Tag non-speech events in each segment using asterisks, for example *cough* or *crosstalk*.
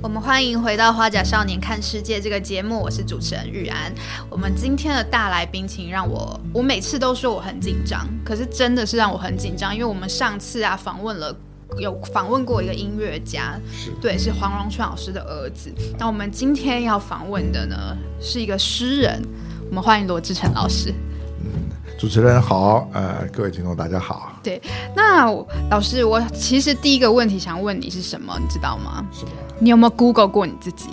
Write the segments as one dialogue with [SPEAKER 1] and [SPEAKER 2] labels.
[SPEAKER 1] 我们欢迎回到《花甲少年看世界》这个节目，我是主持人玉安。我们今天的大来宾，请让我，我每次都说我很紧张，可是真的是让我很紧张，因为我们上次啊访问了，有访问过一个音乐家，对，是黄荣春老师的儿子。那我们今天要访问的呢，是一个诗人，我们欢迎罗志成老师。
[SPEAKER 2] 主持人好，呃，各位听众大家好。
[SPEAKER 1] 对，那老师，我其实第一个问题想问你是什么，你知道吗？
[SPEAKER 2] 什么？
[SPEAKER 1] 你有没有 Google 过你自己？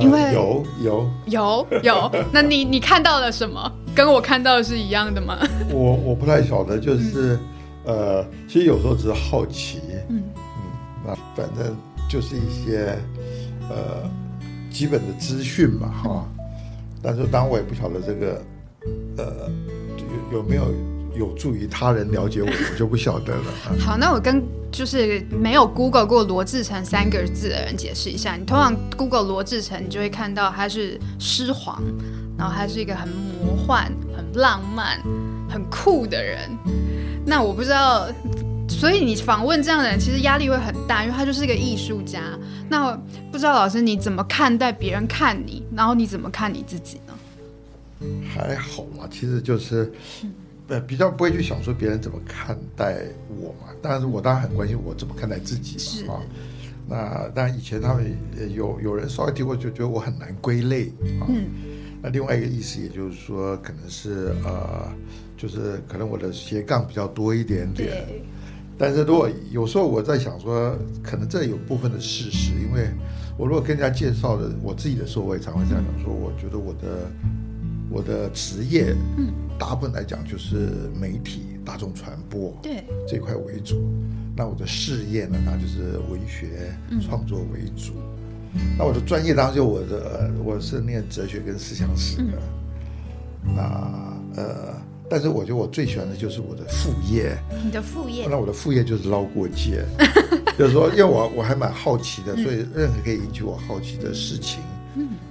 [SPEAKER 2] 因为有有
[SPEAKER 1] 有有，*laughs* 那你你看到了什么？跟我看到的是一样的吗？
[SPEAKER 2] 我我不太晓得，就是呃，其实有时候只是好奇，嗯嗯，那反正就是一些呃基本的资讯嘛，哈。但是当我也不晓得这个。呃，有有没有有助于他人了解我，我就不晓得了。
[SPEAKER 1] 好，那我跟就是没有 Google 过罗志成三个字的人解释一下。你通常 Google 罗志成，你就会看到他是诗皇，然后他是一个很魔幻、很浪漫、很酷的人。那我不知道，所以你访问这样的人，其实压力会很大，因为他就是一个艺术家。那不知道老师你怎么看待别人看你，然后你怎么看你自己？
[SPEAKER 2] 还好嘛，其实就是，呃，比较不会去想说别人怎么看待我嘛。但是我当然很关心我怎么看待自己嘛。啊，那当然以前他们有有人稍微提过，就觉得我很难归类啊。嗯。那另外一个意思，也就是说，可能是呃，就是可能我的斜杠比较多一点点。但是如果有时候我在想说，可能这有部分的事实，因为我如果跟人家介绍的我自己的时候，我也常会这样讲说，我觉得我的。我的职业，嗯，大部分来讲就是媒体、大众传播，
[SPEAKER 1] 对
[SPEAKER 2] 这块为主。那我的事业呢，那就是文学创作为主。那我的专业当然就我的，我是念哲学跟思想史的。那呃，但是我觉得我最喜欢的就是我的副业。
[SPEAKER 1] 你的副业？
[SPEAKER 2] 那我的副业就是捞过界，*laughs* 就是说，因为我我还蛮好奇的，所以任何可以引起我好奇的事情。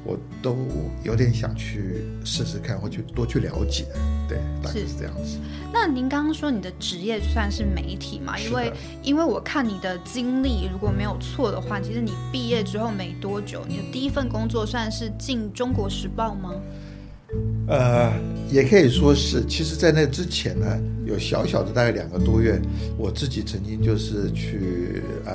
[SPEAKER 2] 我都有点想去试试看，或去多去了解，对，大概是这样子。
[SPEAKER 1] 那您刚刚说你的职业算是媒体嘛？因为因为我看你的经历，如果没有错的话，其实你毕业之后没多久，你的第一份工作算是进《中国时报》吗？
[SPEAKER 2] 呃，也可以说是。其实，在那之前呢，有小小的大概两个多月，我自己曾经就是去呃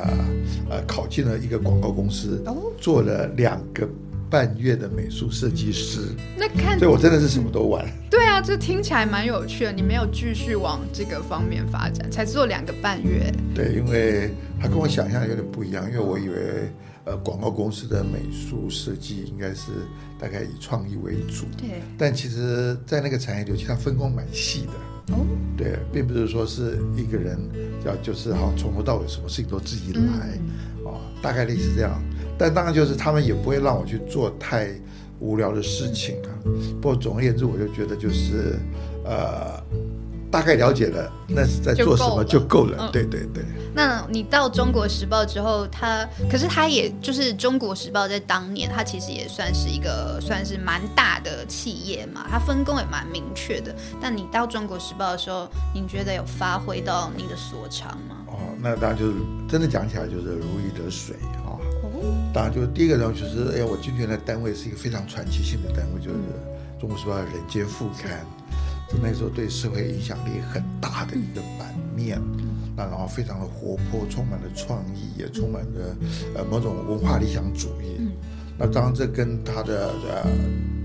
[SPEAKER 2] 呃考进了一个广告公司，做了两个。半月的美术设计师，
[SPEAKER 1] 那看，
[SPEAKER 2] 所以我真的是什么都玩。
[SPEAKER 1] 对啊，这听起来蛮有趣的。你没有继续往这个方面发展，才做两个半月。
[SPEAKER 2] 对，因为他跟我想象有点不一样，因为我以为呃广告公司的美术设计应该是大概以创意为主。
[SPEAKER 1] 对。
[SPEAKER 2] 但其实，在那个产业里，其实它分工蛮细的。哦。对，并不是说是一个人要就是哈从头到尾什么事情都自己来，哦，大概率是这样。但当然就是他们也不会让我去做太无聊的事情啊。不过总而言之，我就觉得就是，呃，大概了解了那是在做什么就够了。对对对。
[SPEAKER 1] 那你到中国时报之后，他可是他也就是中国时报在当年，他其实也算是一个算是蛮大的企业嘛，他分工也蛮明确的。但你到中国时报的时候，你觉得有发挥到你的所长吗？
[SPEAKER 2] 哦，那当然就是真的讲起来就是如鱼得水。当然，就是第一个呢，就是哎，我进去的单位是一个非常传奇性的单位，就是《中国时报》人间副刊，是那时候对社会影响力很大的一个版面。那然后非常的活泼，充满了创意，也充满着呃某种文化理想主义。那当然，这跟他的呃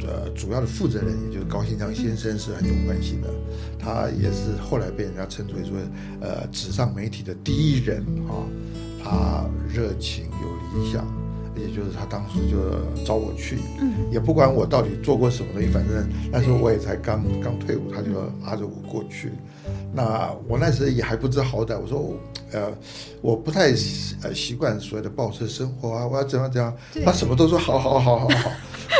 [SPEAKER 2] 呃主要的负责人，也就是高新章先生是很有关系的。他也是后来被人家称之为说呃纸上媒体的第一人啊。他热情有理想。也就是他当时就招我去，嗯，也不管我到底做过什么东西，反正那时候我也才刚刚退伍，他就拉着我过去。那我那时也还不知好歹，我说，呃，我不太呃习惯所谓的报社生活啊，我要怎样怎样，他什么都说好好好好好。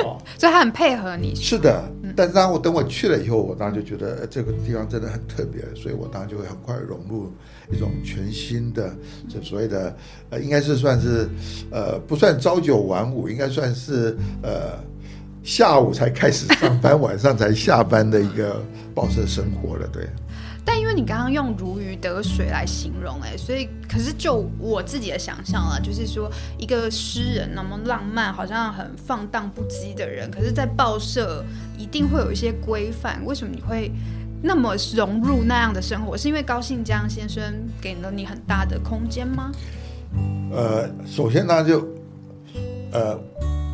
[SPEAKER 1] 哦，*laughs* 所以他很配合你。
[SPEAKER 2] 是的，但是当我等我去了以后，我当然就觉得这个地方真的很特别，所以我当然就会很快融入一种全新的，就所谓的呃，应该是算是呃，不算朝九晚五，应该算是呃，下午才开始上班，*laughs* 晚上才下班的一个报社生活了，对。
[SPEAKER 1] 但因为你刚刚用如鱼得水来形容，哎，所以可是就我自己的想象啊，就是说一个诗人那么浪漫，好像很放荡不羁的人，可是，在报社一定会有一些规范。为什么你会那么融入那样的生活？是因为高信江先生给了你很大的空间吗？
[SPEAKER 2] 呃，首先呢，就呃。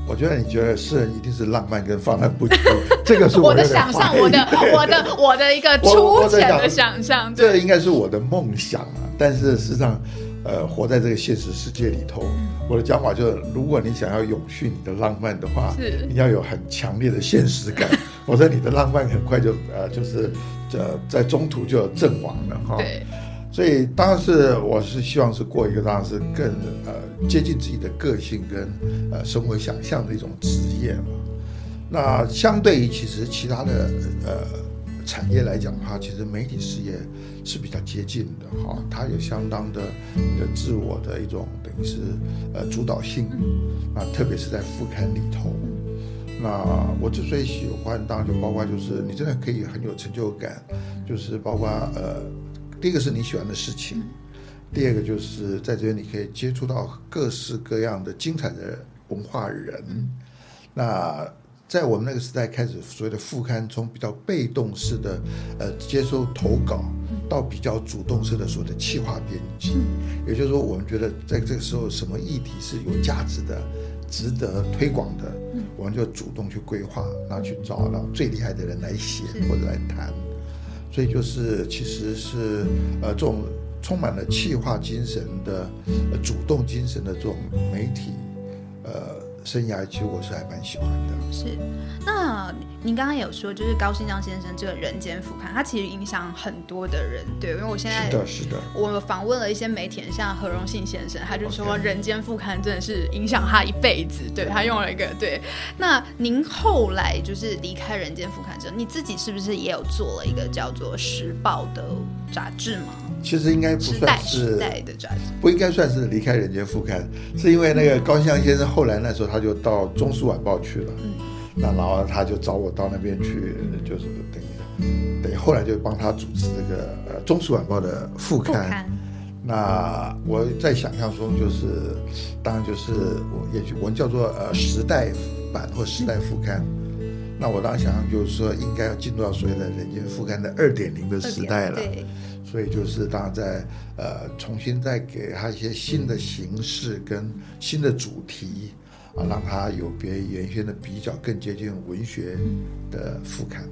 [SPEAKER 2] 我觉得你觉得诗人一定是浪漫跟放荡不羁，*laughs* 这个是
[SPEAKER 1] 我的想象，我的我的我的一个粗浅的想象。
[SPEAKER 2] 这应该是我的梦想啊！但是事实际上，呃，活在这个现实世界里头，我的讲法就是：如果你想要永续你的浪漫的话，
[SPEAKER 1] 是
[SPEAKER 2] 你要有很强烈的现实感，*laughs* 否则你的浪漫很快就呃，就是呃，在中途就阵亡了哈。
[SPEAKER 1] 对。
[SPEAKER 2] 所以当然是我是希望是过一个当然是更呃接近自己的个性跟呃生活想象的一种职业嘛。那相对于其实其他的呃产业来讲的话，其实媒体事业是比较接近的哈，它有相当的的自我的一种等于是呃主导性啊，特别是在副刊里头。那我之所以喜欢，当然就包括就是你真的可以很有成就感，就是包括呃。第一个是你喜欢的事情，第二个就是在这边你可以接触到各式各样的精彩的文化人。那在我们那个时代开始，所谓的副刊从比较被动式的呃接收投稿，到比较主动式的所谓的企划编辑。也就是说，我们觉得在这个时候，什么议题是有价值的、值得推广的，我们就主动去规划，然后去找到最厉害的人来写或者来谈。所以就是，其实是呃，这种充满了气化精神的、主动精神的这种媒体，呃。生涯其实我是还蛮喜欢的。
[SPEAKER 1] 是，那您刚刚有说，就是高信章先生这个人间副刊，他其实影响很多的人，对，因为我现在
[SPEAKER 2] 是的，是的，
[SPEAKER 1] 我访问了一些媒体人，像何荣信先生，他就说人间副刊真的是影响他一辈子，对他用了一个对。那您后来就是离开人间副刊之后，你自己是不是也有做了一个叫做时报的杂志吗？
[SPEAKER 2] 其实应该不算是
[SPEAKER 1] 的
[SPEAKER 2] 不应该算是离开人间副刊，是因为那个高香先生后来那时候他就到中书晚报去了，那然后他就找我到那边去，就是等于等于后来就帮他主持这个呃中书晚报的副刊。那我在想象中就是，当然就是我也许我们叫做呃时代版或时代副刊。那我当时想象就是说应该要进入到所谓的人间副刊的二点零的时代了。所以就是大家在呃重新再给他一些新的形式跟新的主题啊，让他有别于原先的比较更接近文学的副刊。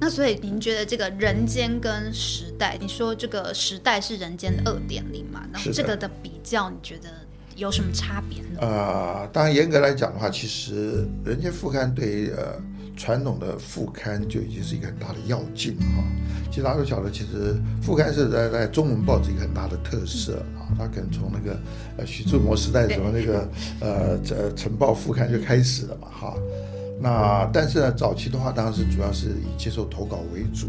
[SPEAKER 1] 那所以您觉得这个人间跟时代，你说这个时代是人间的二点零嘛？然后这个的比较，你觉得有什么差别呢？
[SPEAKER 2] 呃，当然严格来讲的话，其实人间副刊对于呃。传统的副刊就已经是一个很大的要进哈。其实大家都晓得，其实副刊是在在中文报纸一个很大的特色啊。它可能从那个呃徐志摩时代什么那个呃呃晨报副刊就开始了嘛哈。那但是呢，早期的话当然是主要是以接受投稿为主。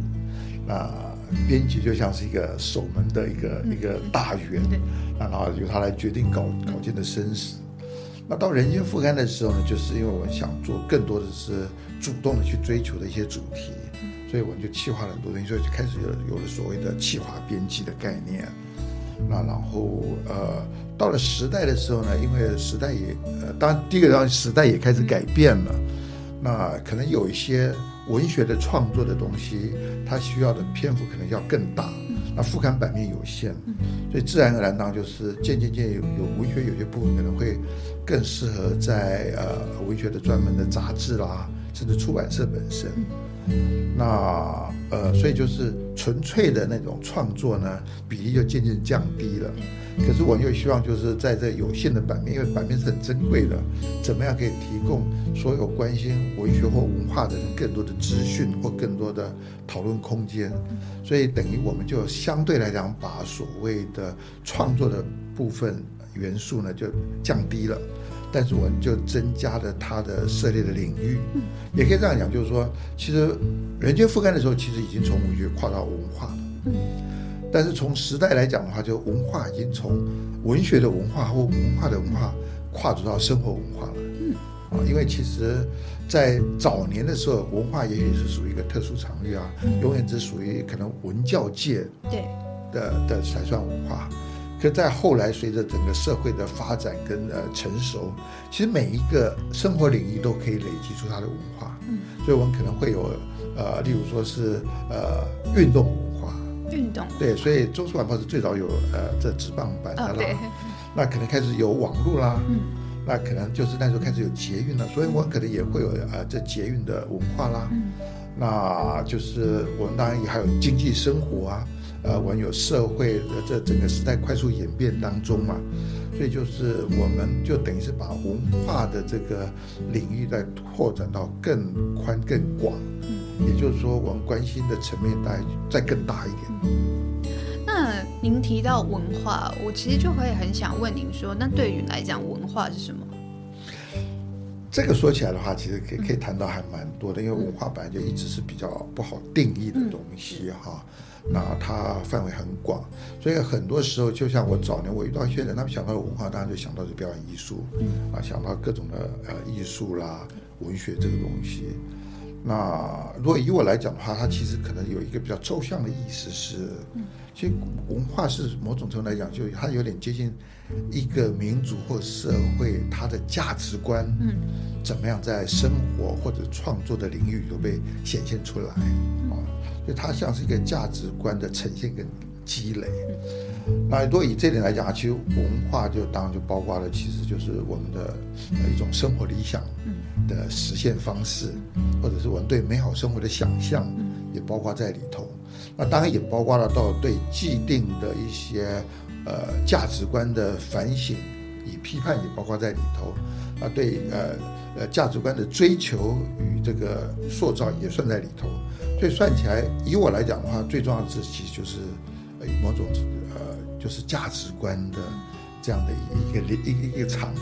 [SPEAKER 2] 那编辑就像是一个守门的一个一个大员，那然后由他来决定稿稿件的生死。那到人间副刊的时候呢，就是因为我们想做更多的是主动的去追求的一些主题，所以我们就企划了很多东西，所以就开始有有了所谓的企划编辑的概念。那然后呃，到了时代的时候呢，因为时代也呃，当然第一个让时代也开始改变了，那可能有一些文学的创作的东西，它需要的篇幅可能要更大。那副刊版面有限，所以自然而然当就是渐渐渐有有文学有些部分可能会更适合在呃文学的专门的杂志啦，甚至出版社本身。那呃，所以就是纯粹的那种创作呢，比例就渐渐降低了。可是我又希望就是在这有限的版面，因为版面是很珍贵的，怎么样可以提供所有关心文学或文化的人更多的资讯或更多的讨论空间？所以等于我们就相对来讲把所谓的创作的部分元素呢就降低了。但是我们就增加了它的涉猎的领域，也可以这样讲，就是说，其实人间覆盖的时候，其实已经从文学跨到文化了。但是从时代来讲的话，就文化已经从文学的文化或文化的文化跨足到生活文化了。嗯啊，因为其实，在早年的时候，文化也许是属于一个特殊场域啊，永远只属于可能文教界
[SPEAKER 1] 对
[SPEAKER 2] 的的才算文化。可在后来，随着整个社会的发展跟呃成熟，其实每一个生活领域都可以累积出它的文化。
[SPEAKER 1] 嗯，
[SPEAKER 2] 所以我们可能会有呃，例如说是呃运动文化，
[SPEAKER 1] 运动
[SPEAKER 2] 对，所以《中书晚报》是最早有呃这纸棒版的啦，那可能开始有网络啦，
[SPEAKER 1] 嗯
[SPEAKER 2] 那可能就是那时候开始有捷运了，所以我可能也会有呃这捷运的文化啦。
[SPEAKER 1] 嗯
[SPEAKER 2] 那就是我们当然也还有经济生活啊，呃，我们有社会的这整个时代快速演变当中嘛，所以就是我们就等于是把文化的这个领域在拓展到更宽更广，也就是说我们关心的层面大概再更大一点。
[SPEAKER 1] 那您提到文化，我其实就会很想问您说，那对于来讲，文化是什么？
[SPEAKER 2] 这个说起来的话，其实可以可以谈到还蛮多的，因为文化本来就一直是比较不好定义的东西哈。那它范围很广，所以很多时候，就像我早年我遇到一些人，他们想到文化，当然就想到是表演艺术，啊，想到各种的呃艺术啦、文学这个东西。那如果以我来讲的话，它其实可能有一个比较抽象的意思是，其实文化是某种程度来讲，就它有点接近一个民族或社会它的价值观，
[SPEAKER 1] 嗯，
[SPEAKER 2] 怎么样在生活或者创作的领域都被显现出来，啊，所以它像是一个价值观的呈现跟积累。那如果以这点来讲啊，其实文化就当然就包括了，其实就是我们的呃一种生活理想的实现方式，或者是我们对美好生活的想象，也包括在里头。那当然也包括了到对既定的一些呃价值观的反省与批判，也包括在里头。啊，对呃呃价值观的追求与这个塑造也算在里头。所以算起来，以我来讲的话，最重要的是其实就是呃某种呃就是价值观的这样的一个一个一个场域。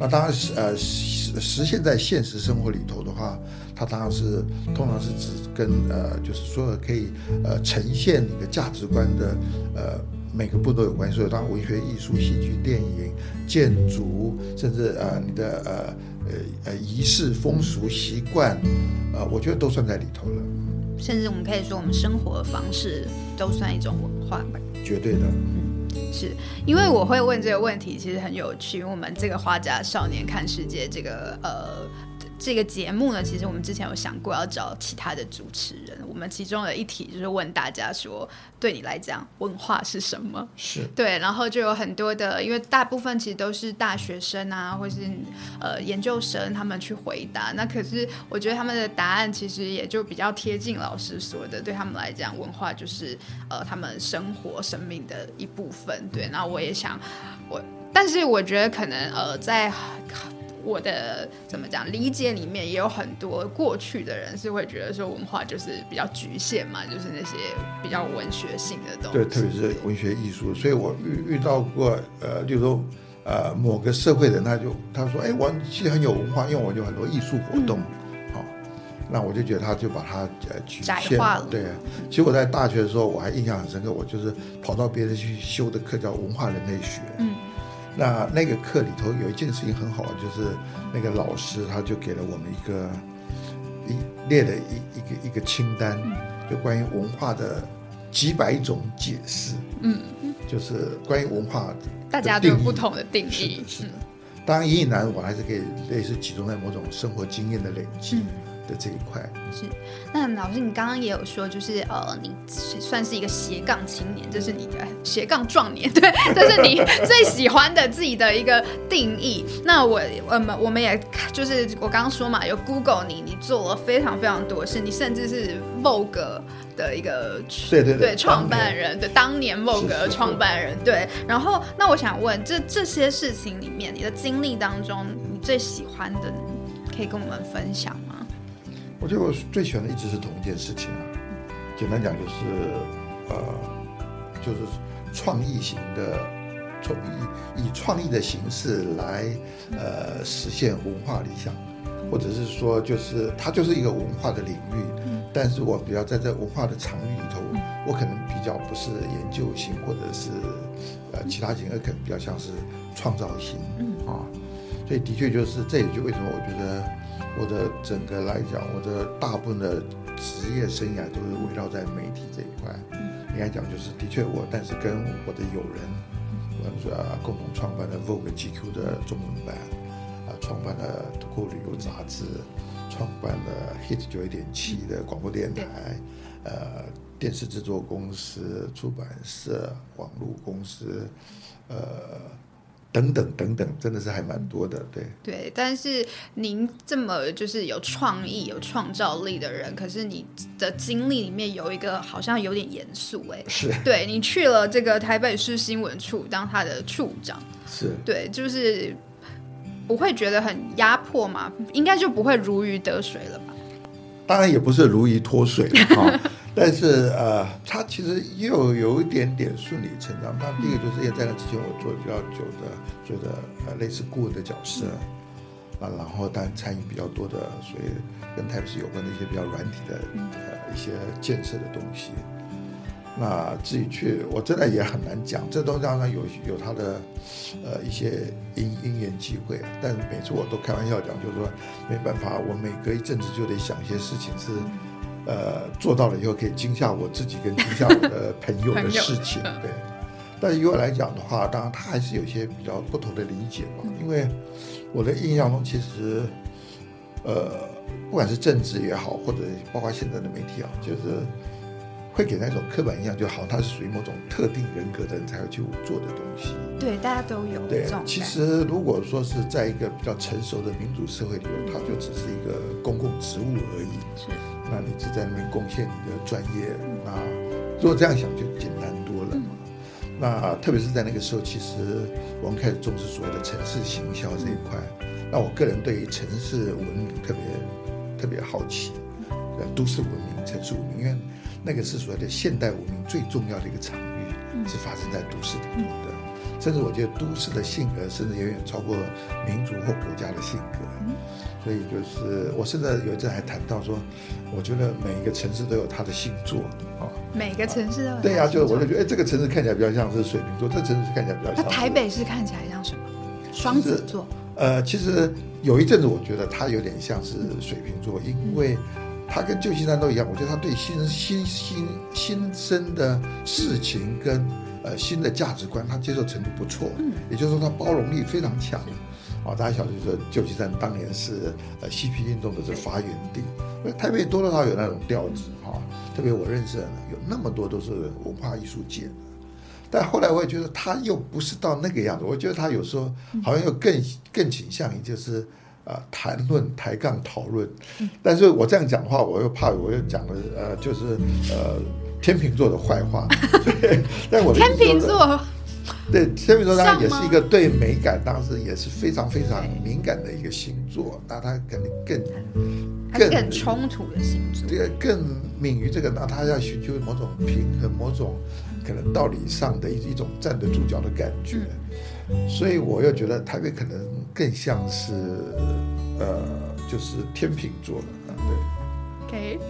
[SPEAKER 2] 那当然是呃实实现在现实生活里头的话，它当然是通常是指跟呃就是所有可以呃呈现你的价值观的呃每个步骤有关系。所以当然文学、艺术、戏剧、电影、建筑，甚至呃你的呃呃呃仪式、风俗习惯，呃我觉得都算在里头了，
[SPEAKER 1] 甚至我们可以说，我们生活的方式都算一种文化吧。
[SPEAKER 2] 绝对的。
[SPEAKER 1] 是因为我会问这个问题，其实很有趣。因为我们这个画家少年看世界这个呃这个节目呢，其实我们之前有想过要找其他的主持人。我们其中的一题就是问大家说，对你来讲，文化是什么？
[SPEAKER 2] 是
[SPEAKER 1] 对，然后就有很多的，因为大部分其实都是大学生啊，或是呃研究生他们去回答。那可是我觉得他们的答案其实也就比较贴近老师说的，对他们来讲，文化就是呃他们生活生命的一部分。对，那我也想我，但是我觉得可能呃在。我的怎么讲理解里面也有很多过去的人是会觉得说文化就是比较局限嘛，就是那些比较文学性的东西。
[SPEAKER 2] 对，特别是文学艺术，所以我遇遇到过呃，例如说呃某个社会人，他就他说，哎，我其实很有文化，因为我有很多艺术活动，好、那我就觉得他就把它呃局
[SPEAKER 1] 窄
[SPEAKER 2] 限
[SPEAKER 1] 化了。
[SPEAKER 2] 对，其实我在大学的时候，我还印象很深刻，我就是跑到别人去修的课叫文化人类学，
[SPEAKER 1] 嗯。
[SPEAKER 2] 那那个课里头有一件事情很好玩，就是那个老师他就给了我们一个一列了一一个一个清单，就关于文化的几百种解释，
[SPEAKER 1] 嗯，
[SPEAKER 2] 就是关于文化的
[SPEAKER 1] 大家都有不同的定
[SPEAKER 2] 是的
[SPEAKER 1] 义，
[SPEAKER 2] 是。的。当然，隐隐然我还是可以类似集中在某种生活经验的累积。
[SPEAKER 1] 嗯
[SPEAKER 2] 的这一块。
[SPEAKER 1] 是，那老师，你刚刚也有说，就是呃，你是算是一个斜杠青年，这是你的斜杠壮年，*laughs* 对，这是你最喜欢的自己的一个定义。那我我们我们也就是我刚刚说嘛，有 Google 你，你做了非常非常多事，你甚至是 Vogue 的一个
[SPEAKER 2] 对对
[SPEAKER 1] 对创办人，对当年 Vogue 创办人，对。然后，那我想问，这这些事情里面，你的经历当中，你最喜欢的，可以跟我们分享吗？
[SPEAKER 2] 我觉得我最喜欢的一直是同一件事情啊。简单讲就是，呃，就是创意型的，创以以创意的形式来呃实现文化理想，或者是说就是它就是一个文化的领域，但是我比较在这文化的场域里头，我可能比较不是研究型或者是呃其他型，而可能比较像是创造型啊。所以的确就是这也就为什么我觉得我的整个来讲，我的大部分的职业生涯都是围绕在媒体这一块。应该讲就是的确我，但是跟我的友人，我们说啊共同创办了 Vogue GQ 的中文版，啊创办了《土库旅游杂志》，创办了 Hit 九一点七的广播电台，呃电视制作公司、出版社、网络公司，呃。等等等等，真的是还蛮多的，对。
[SPEAKER 1] 对，但是您这么就是有创意、有创造力的人，可是你的经历里面有一个好像有点严肃，哎，
[SPEAKER 2] 是。
[SPEAKER 1] 对你去了这个台北市新闻处当他的处长，
[SPEAKER 2] 是
[SPEAKER 1] 对，就是不会觉得很压迫嘛？应该就不会如鱼得水了吧？
[SPEAKER 2] 当然也不是如鱼脱水啊。*laughs* 但是呃，他其实又有一点点顺理成章。那第一个就是因为在那之前我做比较久的，做的呃类似顾问的角色，啊，然后当然参与比较多的，所以跟台北市有关的一些比较软体的呃一些建设的东西。那自己去，我真的也很难讲，这东西当然有有他的呃一些因因缘际会，但是每次我都开玩笑讲，就是说没办法，我每隔一阵子就得想一些事情是。呃，做到了以后可以惊吓我自己跟惊吓我的朋友的 *laughs* 事情，对。但是于我来讲的话，当然他还是有一些比较不同的理解嘛。因为我的印象中，其实，呃，不管是政治也好，或者包括现在的媒体啊，就是会给那种刻板印象，就好像他是属于某种特定人格的人才会去做的东西。
[SPEAKER 1] 对，大家都有。
[SPEAKER 2] 对，其实如果说是在一个比较成熟的民主社会里头，它就只是一个公共职务而已。
[SPEAKER 1] 是。
[SPEAKER 2] 那你就在那边贡献你的专业，那如果这样想就简单多了嘛。那特别是在那个时候，其实我们开始重视所谓的城市行销这一块。那我个人对于城市文明特别特别好奇，呃，都市文明、城市文明，因为那个是所谓的现代文明最重要的一个场域，是发生在都市里头的。甚至我觉得都市的性格，甚至远远超过民族或国家的性格。所以就是我甚至有一阵还谈到说，我觉得每一个城市都有它的星座啊。
[SPEAKER 1] 每个城市都有
[SPEAKER 2] 对呀，就我就觉得，哎，这个城市看起来比较像是水瓶座，这个城市看起来比较像。
[SPEAKER 1] 台北是看起来像什么？双子座。
[SPEAKER 2] 呃，其实有一阵子我觉得它有点像是水瓶座，因为它跟旧金山都一样，我觉得它对新新新新生的事情跟呃新的价值观，它接受程度不错。嗯。也就是说，它包容力非常强。啊，大家晓得，就是旧金山当年是呃嬉皮运动的这发源地，台北多多少少有那种调子哈。特别我认识的有那么多都是文化艺术界的，但后来我也觉得他又不是到那个样子。我觉得他有时候好像又更更倾向于就是啊谈论抬杠讨论。但是我这样讲的话，我又怕我又讲了呃就是呃天秤座的坏话。*laughs* 但我
[SPEAKER 1] 天秤座。
[SPEAKER 2] 对，天秤座当然也是一个对美感，当时也是非常非常敏感的一个星座。那他肯定
[SPEAKER 1] 更更冲突的星座，
[SPEAKER 2] 这个更敏于这个，那他要寻求某种平衡，某种可能道理上的一一种站得住脚的感觉。所以我又觉得台北可能更像是呃，就是天秤座的啊。
[SPEAKER 1] 对，OK，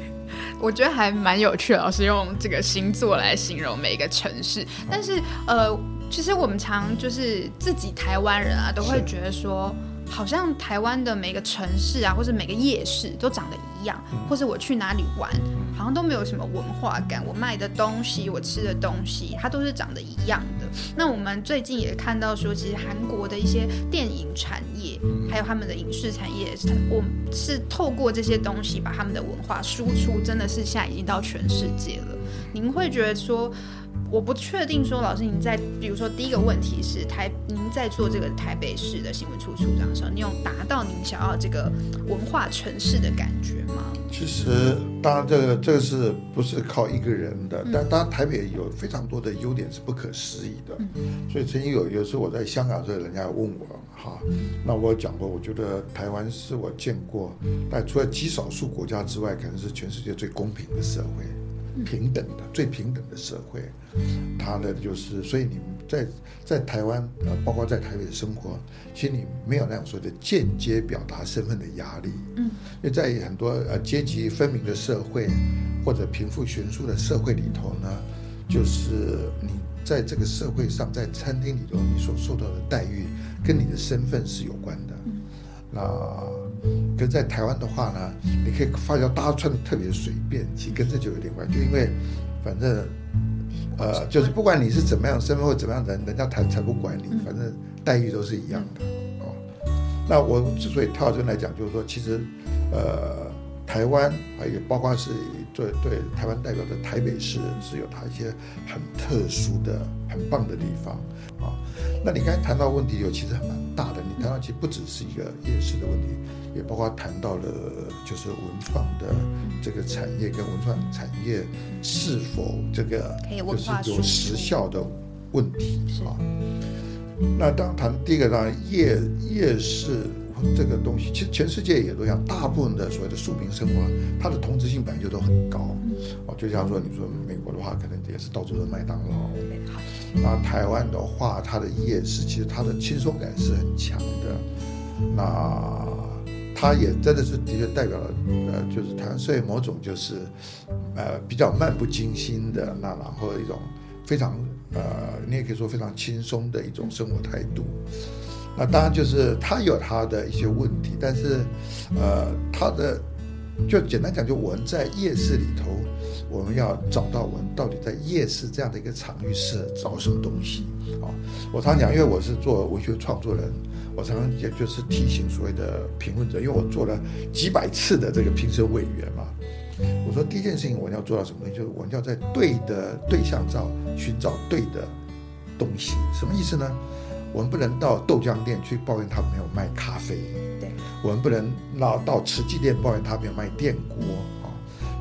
[SPEAKER 1] 我觉得还蛮有趣的，老师用这个星座来形容每一个城市，但是呃。其实我们常就是自己台湾人啊，都会觉得说，好像台湾的每个城市啊，或者每个夜市都长得一样，或者我去哪里玩，好像都没有什么文化感。我卖的东西，我吃的东西，它都是长得一样的。那我们最近也看到说，其实韩国的一些电影产业，还有他们的影视产业，我是透过这些东西把他们的文化输出，真的是现在已经到全世界了。您会觉得说？我不确定说，老师您在，比如说第一个问题是台，您在做这个台北市的新闻处处长的时候，你有达到您想要这个文化城市的感觉吗？
[SPEAKER 2] 其实，当然这个这个是不是靠一个人的？但当然台北有非常多的优点是不可思议的。所以曾经有有时候我在香港的时候，人家问我哈，那我讲过，我觉得台湾是我见过，但除了极少数国家之外，可能是全世界最公平的社会。平等的最平等的社会，他呢就是，所以你在在台湾呃，包括在台北生活，其实你没有那样说的间接表达身份的压力。嗯，因为在很多呃阶级分明的社会或者贫富悬殊的社会里头呢，就是你在这个社会上，在餐厅里头你所受到的待遇跟你的身份是有关的。那可是在台湾的话呢，你可以发觉大家穿的特别随便，其实跟这就有点关系，就因为反正呃，就是不管你是怎么样身份或怎么样的人，人家才才不管你，反正待遇都是一样的哦。那我之所以跳这来讲，就是说其实呃，台湾啊也包括是。对对，台湾代表的台北市是有它一些很特殊的、很棒的地方啊。那你刚才谈到问题有其实蛮大的，你谈到其实不只是一个夜市的问题，也包括谈到了就是文创的这个产业跟文创产业是否这个就是有时效的问题啊。那当谈第一个当然夜夜市。这个东西其实全世界也都一样，大部分的所谓的庶民生活，它的同质性本来就都很高。哦，就像说你说美国的话，可能也是到处都麦当劳。那台湾的话，它的夜市其实它的轻松感是很强的。那它也真的是的确代表了，呃，就是台湾社会某种就是，呃，比较漫不经心的，那然后一种非常呃，你也可以说非常轻松的一种生活态度。那当然就是他有他的一些问题，但是，呃，他的就简单讲，就我们在夜市里头，我们要找到我们到底在夜市这样的一个场域是找什么东西啊？我常讲，因为我是做文学创作人，我常常也就是提醒所谓的评论者，因为我做了几百次的这个评审委员嘛，我说第一件事情我们要做到什么？就是我们要在对的对象上寻找对的东西，什么意思呢？我们不能到豆浆店去抱怨他没有卖咖啡，
[SPEAKER 1] 对，
[SPEAKER 2] 我们不能到到瓷器店抱怨他没有卖电锅啊。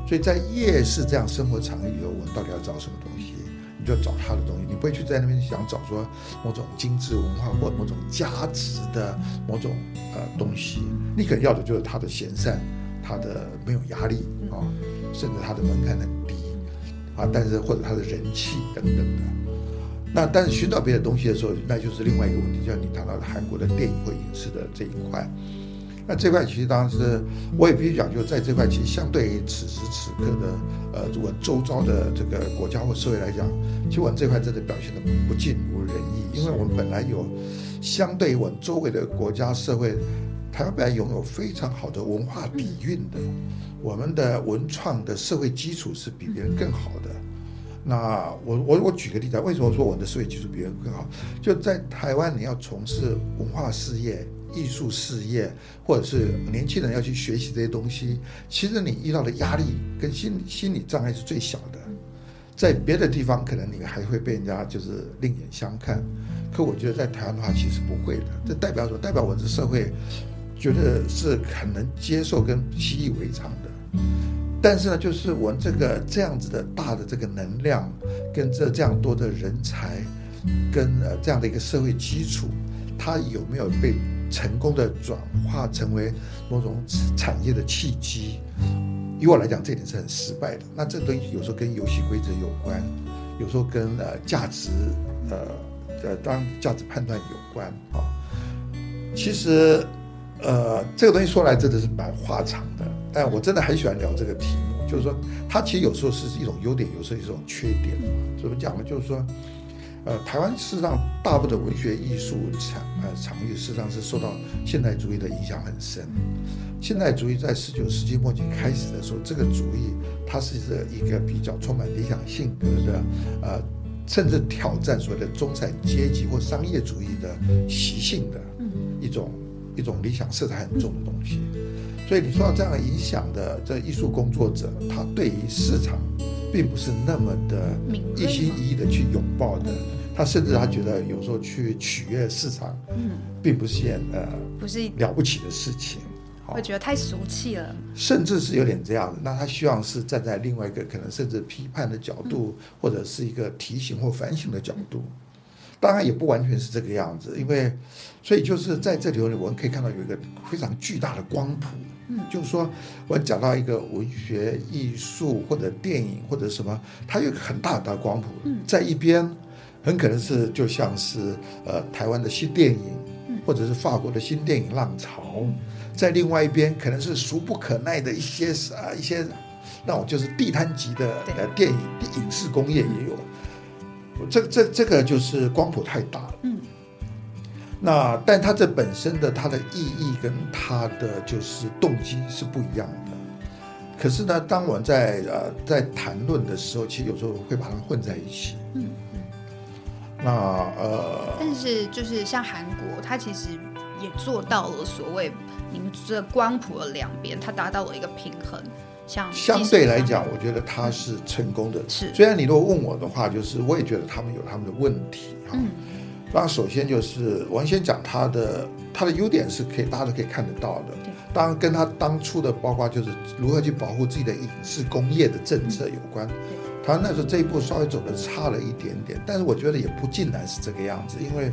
[SPEAKER 2] 所以在夜市这样生活场域里头，我们到底要找什么东西？你就找他的东西，你不会去在那边想找说某种精致文化或某种价值的某种呃东西。你可能要的就是他的闲散，他的没有压力啊，甚至他的门槛很低啊，但是或者他的人气等等的。那但是寻找别的东西的时候，那就是另外一个问题，就像你谈到的韩国的电影或影视的这一块。那这块其实当然是我也必须讲，就在这块其实相对于此时此刻的呃，如果周遭的这个国家或社会来讲，其实我们这块真的表现的不尽如人意，因为我们本来有相对于我们周围的国家社会，台湾本来拥有非常好的文化底蕴的，我们的文创的社会基础是比别人更好的。那我我我举个例子，为什么说我的社会技术比别人更好？就在台湾，你要从事文化事业、艺术事业，或者是年轻人要去学习这些东西，其实你遇到的压力跟心心理障碍是最小的。在别的地方，可能你还会被人家就是另眼相看，可我觉得在台湾的话，其实不会的。这代表什么？代表我这社会觉得是很能接受跟习以为常的。但是呢，就是我们这个这样子的大的这个能量，跟这这样多的人才，跟呃这样的一个社会基础，它有没有被成功的转化成为某种产业的契机？以我来讲，这点是很失败的。那这东西有时候跟游戏规则有关，有时候跟呃价值，呃呃当价值判断有关啊。其实。呃，这个东西说来真的是蛮话长的，但我真的很喜欢聊这个题目，就是说它其实有时候是一种优点，有时候是一种缺点。怎么讲呢？就是说，呃，台湾事实上大部分的文学艺术场呃场域，事实上是受到现代主义的影响很深。现代主义在十九世纪末期开始的时候，这个主义它是一个比较充满理想性格的，呃，甚至挑战所谓的中产阶级或商业主义的习性的一种。一种理想色彩很重的东西，所以你说到这样影响的这艺术工作者，他对于市场并不是那么的一心一意的去拥抱的，他甚至他觉得有时候去取悦市场，嗯，并不是件呃
[SPEAKER 1] 不是
[SPEAKER 2] 了不起的事情，
[SPEAKER 1] 会觉得太俗气了，
[SPEAKER 2] 甚至是有点这样的。那他希望是站在另外一个可能甚至批判的角度，或者是一个提醒或反省的角度。当然也不完全是这个样子，因为，所以就是在这里，我们可以看到有一个非常巨大的光谱，嗯，就是说，我讲到一个文学艺术或者电影或者什么，它有很大很大的光谱，在一边，很可能是就像是呃台湾的新电影，或者是法国的新电影浪潮，在另外一边可能是俗不可耐的一些啊一些，那种就是地摊级的呃电影影视工业也有。这这这个就是光谱太大了。嗯，那但它这本身的它的意义跟它的就是动机是不一样的。可是呢，当我们在呃在谈论的时候，其实有时候会把它们混在一起。
[SPEAKER 1] 嗯嗯。
[SPEAKER 2] 那呃，
[SPEAKER 1] 但是就是像韩国，它其实也做到了所谓您这光谱的两边，它达到了一个平衡。像
[SPEAKER 2] 相对来讲，我觉得它是成功的。
[SPEAKER 1] 是。
[SPEAKER 2] 虽然你如果问我的话，就是我也觉得他们有他们的问题哈。
[SPEAKER 1] 嗯。
[SPEAKER 2] 那首先就是我先讲它的它的优点是可以大家都可以看得到的。当然跟他当初的包括就是如何去保护自己的影视工业的政策有关。他那时候这一步稍微走的差了一点点，但是我觉得也不尽然是这个样子。因为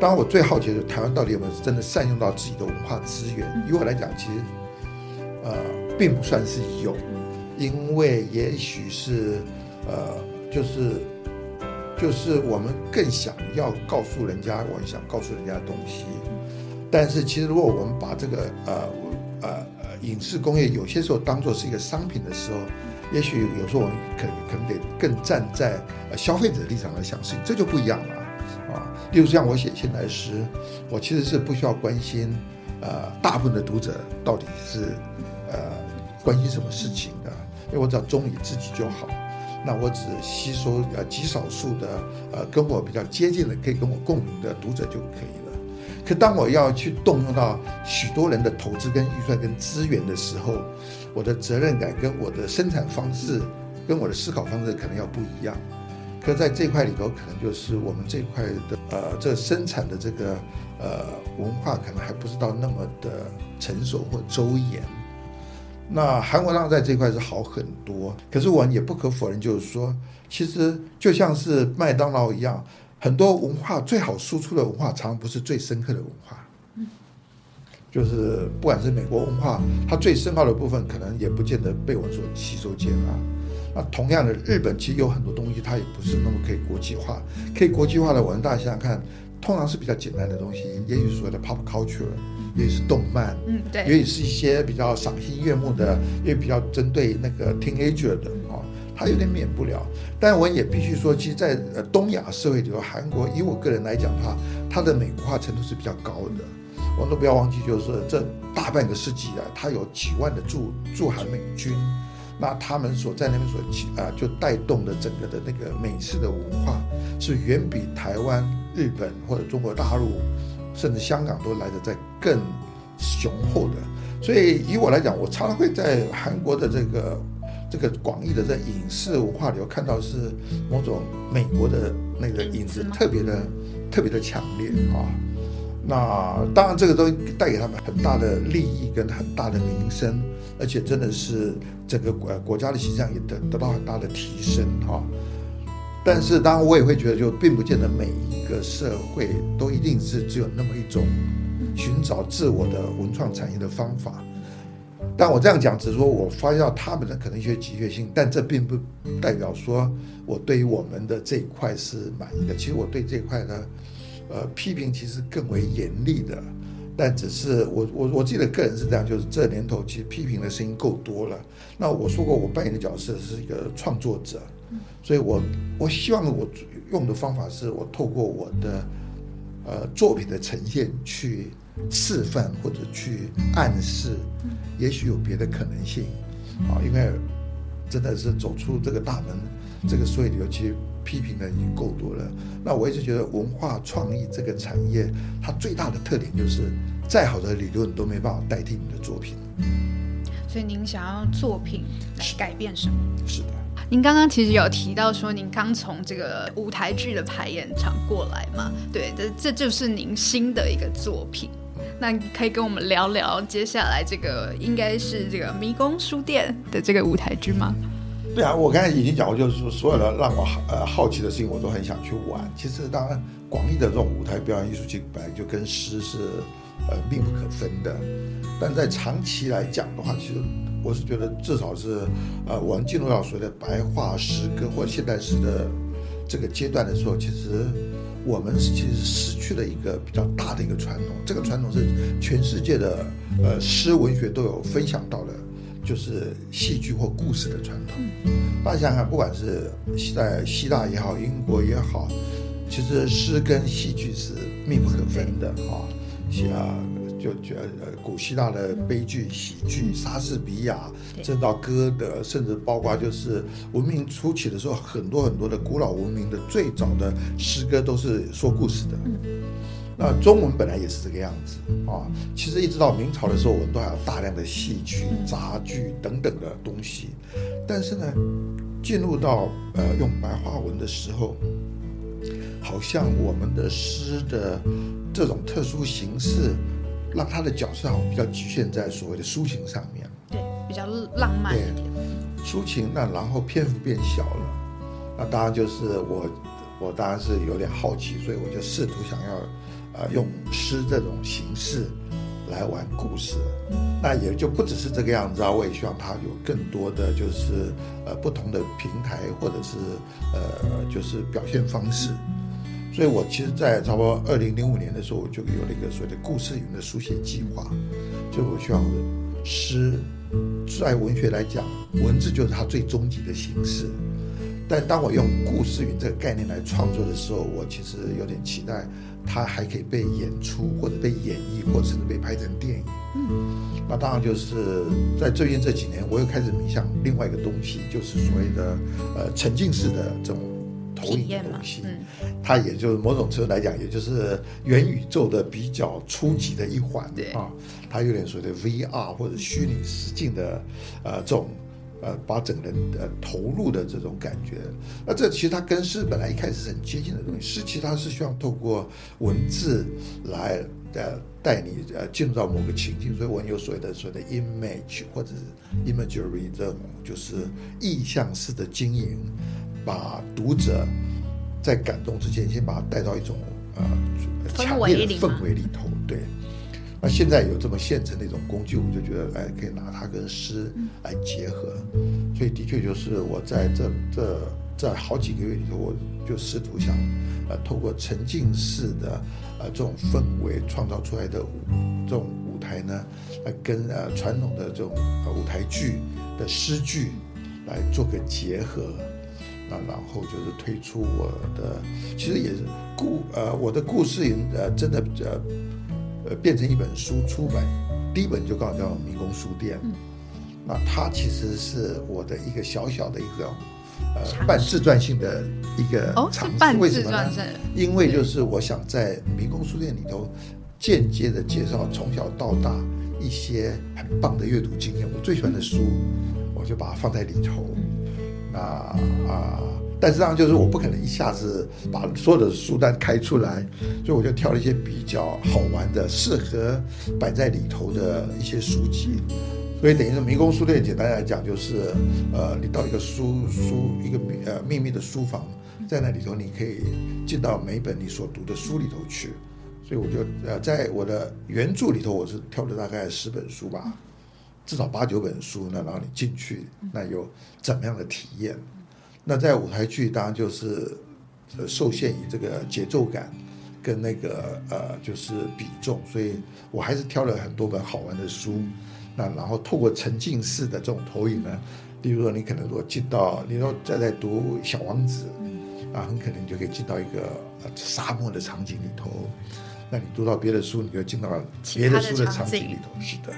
[SPEAKER 2] 当然我最好奇的是台湾到底有没有真的善用到自己的文化资源？以我来讲，其实呃并不算是有，因为也许是呃就是。就是我们更想要告诉人家，我想告诉人家的东西。但是其实，如果我们把这个呃呃呃影视工业有些时候当做是一个商品的时候，也许有时候我们可能可能得更站在消费者立场来想事情，这就不一样了啊。例如像我写现代诗，我其实是不需要关心呃大部分的读者到底是呃关心什么事情的，因为我只要忠于自己就好。那我只吸收呃极少数的呃跟我比较接近的可以跟我共鸣的读者就可以了。可当我要去动用到许多人的投资跟预算跟资源的时候，我的责任感跟我的生产方式跟我的思考方式可能要不一样。可在这块里头，可能就是我们这块的呃这生产的这个呃文化可能还不知道那么的成熟或周延。那韩国浪在这块是好很多，可是我们也不可否认，就是说，其实就像是麦当劳一样，很多文化最好输出的文化，常常不是最深刻的文化。就是不管是美国文化，它最深奥的部分，可能也不见得被我们所吸收接纳。那同样的，日本其实有很多东西，它也不是那么可以国际化。可以国际化的，我们大家想想看，通常是比较简单的东西，也许所谓的 pop culture。也许是动漫，
[SPEAKER 1] 嗯，对，
[SPEAKER 2] 也许是一些比较赏心悦目的，也比较针对那个 teenager 的啊，它有点免不了。但我也必须说，其实，在呃东亚社会里头，韩国以我个人来讲的话，它的美国化程度是比较高的。我们都不要忘记，就是说这大半个世纪啊，它有几万的驻驻韩美军，那他们所在那边所啊，就带动的整个的那个美式的文化，是远比台湾、日本或者中国大陆。甚至香港都来的在更雄厚的，所以以我来讲，我常常会在韩国的这个这个广义的在影视文化里头看到是某种美国的那个影子特别的特别的强烈啊。那当然这个都带给他们很大的利益跟很大的名声，而且真的是整个国国家的形象也得得到很大的提升哈。但是当然我也会觉得，就并不见得每一。个社会都一定是只有那么一种寻找自我的文创产业的方法，但我这样讲只是说我发现到他们的可能一些急确性，但这并不代表说我对于我们的这一块是满意的。其实我对这一块呢，呃，批评其实更为严厉的，但只是我我我自己的个人是这样，就是这年头其实批评的声音够多了。那我说过，我扮演的角色是一个创作者，所以我我希望我。用的方法是我透过我的呃作品的呈现去示范或者去暗示，也许有别的可能性啊，因为真的是走出这个大门，这个所以尤其批评的已经够多了。那我一直觉得文化创意这个产业，它最大的特点就是再好的理论都没办法代替你的作品。
[SPEAKER 1] 所以您想要作品来改变什么？
[SPEAKER 2] 是的。
[SPEAKER 1] 您刚刚其实有提到说，您刚从这个舞台剧的排演场过来嘛？对，这这就是您新的一个作品。那可以跟我们聊聊接下来这个应该是这个迷宫书店的这个舞台剧吗？
[SPEAKER 2] 对啊，我刚才已经讲过，就是说所有的让我呃好奇的事情，我都很想去玩。其实当然，广义的这种舞台表演艺术，其实本来就跟诗是呃密不可分的。但在长期来讲的话，其实。我是觉得，至少是，呃，我们进入到所谓的白话诗歌或现代诗的这个阶段的时候，其实我们其实失去了一个比较大的一个传统。这个传统是全世界的呃诗文学都有分享到的，就是戏剧或故事的传统。大家想想，不管是在希腊也好，英国也好，其实诗跟戏剧是密不可分的啊，啊，就觉呃古希腊的悲剧、喜剧，莎士比亚，甚至到歌德，甚至包括就是文明初期的时候，很多很多的古老文明的最早的诗歌都是说故事的。那中文本来也是这个样子啊，其实一直到明朝的时候，我们都还有大量的戏曲、杂剧等等的东西，但是呢，进入到呃用白话文的时候，好像我们的诗的这种特殊形式，让它的角色好像比较局限在所谓的抒情上面，
[SPEAKER 1] 对，比较浪漫一点。
[SPEAKER 2] 抒情，那然后篇幅变小了，那当然就是我，我当然是有点好奇，所以我就试图想要。啊，用诗这种形式来玩故事，那也就不只是这个样子啊。我也希望它有更多的就是呃不同的平台或者是呃就是表现方式。所以我其实，在差不多二零零五年的时候，我就有了一个所谓的故事云的书写计划。就我希望诗在文学来讲，文字就是它最终极的形式。但当我用故事云这个概念来创作的时候，我其实有点期待。它还可以被演出，或者被演绎，或者甚至被拍成电影。嗯，那当然就是在最近这几年，我又开始迷向另外一个东西，就是所谓的呃沉浸式的这种投影的东西。嗯，它也就是某种程度来讲，也就是元宇宙的比较初级的一环。对啊，它有点所谓的 VR 或者虚拟实境的呃这种。呃，把整个人呃投入的这种感觉，那这其实它跟诗本来一开始是很接近的东西。诗其实它是需要透过文字来呃带你呃进入到某个情境，所以我们有所谓的所谓的 image 或者是 imagery 这种就是意象式的经营，把读者在感动之前先把它带到一种呃强烈的氛围里头，对。那现在有这么现成的一种工具，我就觉得，哎，可以拿它跟诗来结合，所以的确就是我在这这这好几个月里头，我就试图想，呃，透过沉浸式的呃这种氛围创造出来的这种舞台呢，来跟呃传统的这种舞台剧的诗句来做个结合，那然后就是推出我的，其实也是故呃我的故事呃真的呃。呃，变成一本书出版，第一本就刚好叫迷宫书店。嗯，那它其实是我的一个小小的一个呃半自传性的一个尝试。为什么呢？因为就是我想在迷宫书店里头间接的介绍从小到大一些很棒的阅读经验，我最喜欢的书，我就把它放在里头。那啊。但实际上就是我不可能一下子把所有的书单开出来，所以我就挑了一些比较好玩的、适合摆在里头的一些书籍。所以等于是迷宫书店，简单来讲就是，呃，你到一个书书一个呃秘密的书房，在那里头你可以进到每本你所读的书里头去。所以我就呃在我的原著里头，我是挑了大概十本书吧，至少八九本书呢，然后你进去，那有怎么样的体验？那在舞台剧当然就是受限于这个节奏感跟那个呃就是比重，所以我还是挑了很多本好玩的书。那然后透过沉浸式的这种投影呢，例如说你可能如果进到你说在在读《小王子》，啊，很可能你就可以进到一个沙漠的场景里头。那你读到别的书，你就进到别的书的场景里头。是的，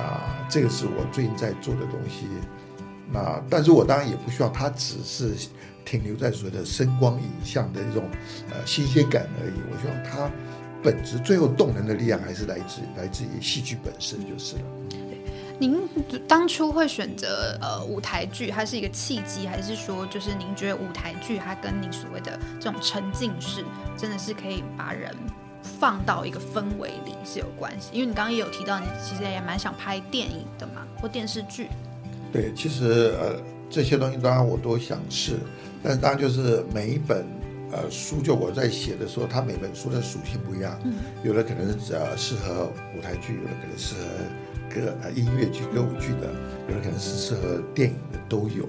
[SPEAKER 2] 啊，这个是我最近在做的东西。那，但是我当然也不希望它只是停留在所谓的声光影像的一种呃新鲜感而已。我希望它本质最后动人的力量还是来自来自于戏剧本身就是了。
[SPEAKER 1] 您当初会选择呃舞台剧，它是一个契机，还是说就是您觉得舞台剧它跟您所谓的这种沉浸式，真的是可以把人放到一个氛围里是有关系？因为你刚刚也有提到，你其实也蛮想拍电影的嘛，或电视剧。
[SPEAKER 2] 对，其实呃这些东西当然我都想试，但是当然就是每一本呃书，就我在写的时候，它每本书的属性不一样，嗯，有的可能是呃适合舞台剧，有的可能适合歌呃音乐剧、歌舞剧的，有的可能是适合电影的都有。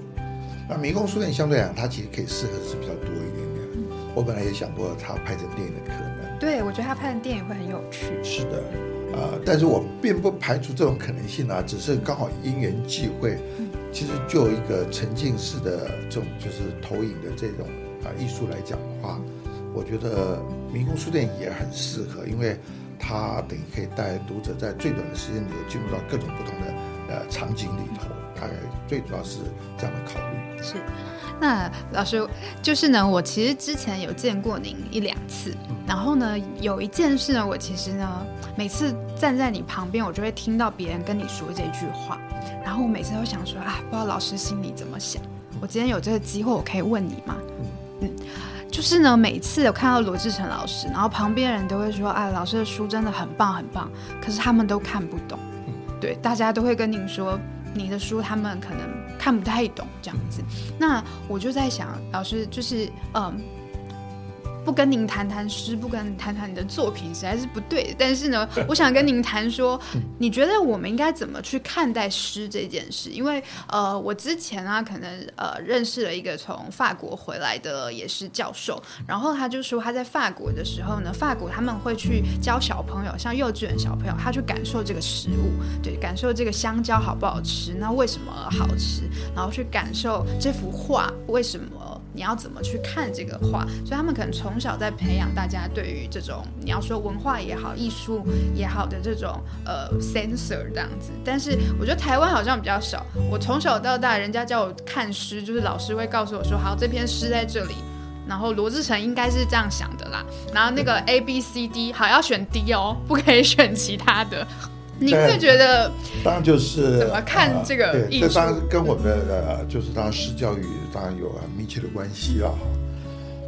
[SPEAKER 2] 那迷宫书店相对来讲，它其实可以适合的是比较多一点点。我本来也想过它拍成电影的可能，
[SPEAKER 1] 对我觉得它拍成电影会很有趣。
[SPEAKER 2] 是的。啊，但是我并不排除这种可能性啊，只是刚好因缘际会，其实就一个沉浸式的这种就是投影的这种啊艺术来讲的话，我觉得迷宫书店也很适合，因为它等于可以带读者在最短的时间里头进入到各种不同的呃场景里头，大概最主要是这样的考虑。
[SPEAKER 1] 是，那老师就是呢，我其实之前有见过您一两次，然后呢，有一件事呢，我其实呢，每次站在你旁边，我就会听到别人跟你说这句话，然后我每次都想说啊，不知道老师心里怎么想。我今天有这个机会，我可以问你吗？嗯，就是呢，每次有看到罗志成老师，然后旁边人都会说，啊，老师的书真的很棒很棒，可是他们都看不懂。对，大家都会跟您说，你的书他们可能看不太懂这样子。那我就在想，老师就是嗯。不跟您谈谈诗，不跟您谈谈你的作品，实在是不对。但是呢，*laughs* 我想跟您谈说，你觉得我们应该怎么去看待诗这件事？因为呃，我之前啊，可能呃认识了一个从法国回来的也是教授，然后他就说他在法国的时候呢，法国他们会去教小朋友，像幼稚园小朋友，他去感受这个食物，对，感受这个香蕉好不好吃，那为什么好吃，然后去感受这幅画为什么。你要怎么去看这个画？所以他们可能从小在培养大家对于这种你要说文化也好、艺术也好的这种呃 sensor 这样子。但是我觉得台湾好像比较少。我从小到大，人家叫我看诗，就是老师会告诉我说：“好，这篇诗在这里。”然后罗志成应该是这样想的啦。然后那个 A B C D 好要选 D 哦，不可以选其他的。你会觉得，
[SPEAKER 2] 当然就是
[SPEAKER 1] 怎么看这个？
[SPEAKER 2] 这当然跟我们的呃，就是当然诗教育当然有很密切的关系了。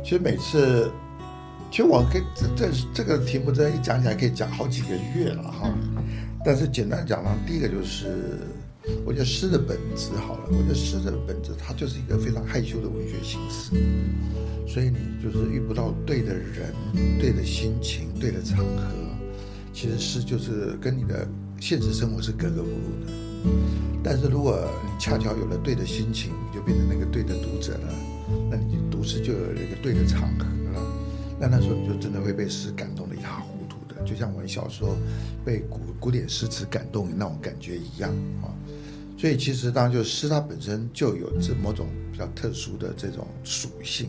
[SPEAKER 2] 其实每次，其实我可以这这这个题目这一讲起来可以讲好几个月了哈。但是简单讲呢，第一个就是，我觉得诗的本质好了，我觉得诗的本质它就是一个非常害羞的文学形式，所以你就是遇不到对的人、对的心情、对的场合，其实诗就是跟你的。现实生活是格格不入的，但是如果你恰巧有了对的心情，你就变成那个对的读者了，那你读诗就有那个对的场合了，那那时候你就真的会被诗感动的一塌糊涂的，就像我们小时候被古古典诗词感动的那种感觉一样啊。所以其实当然就诗它本身就有这某种比较特殊的这种属性。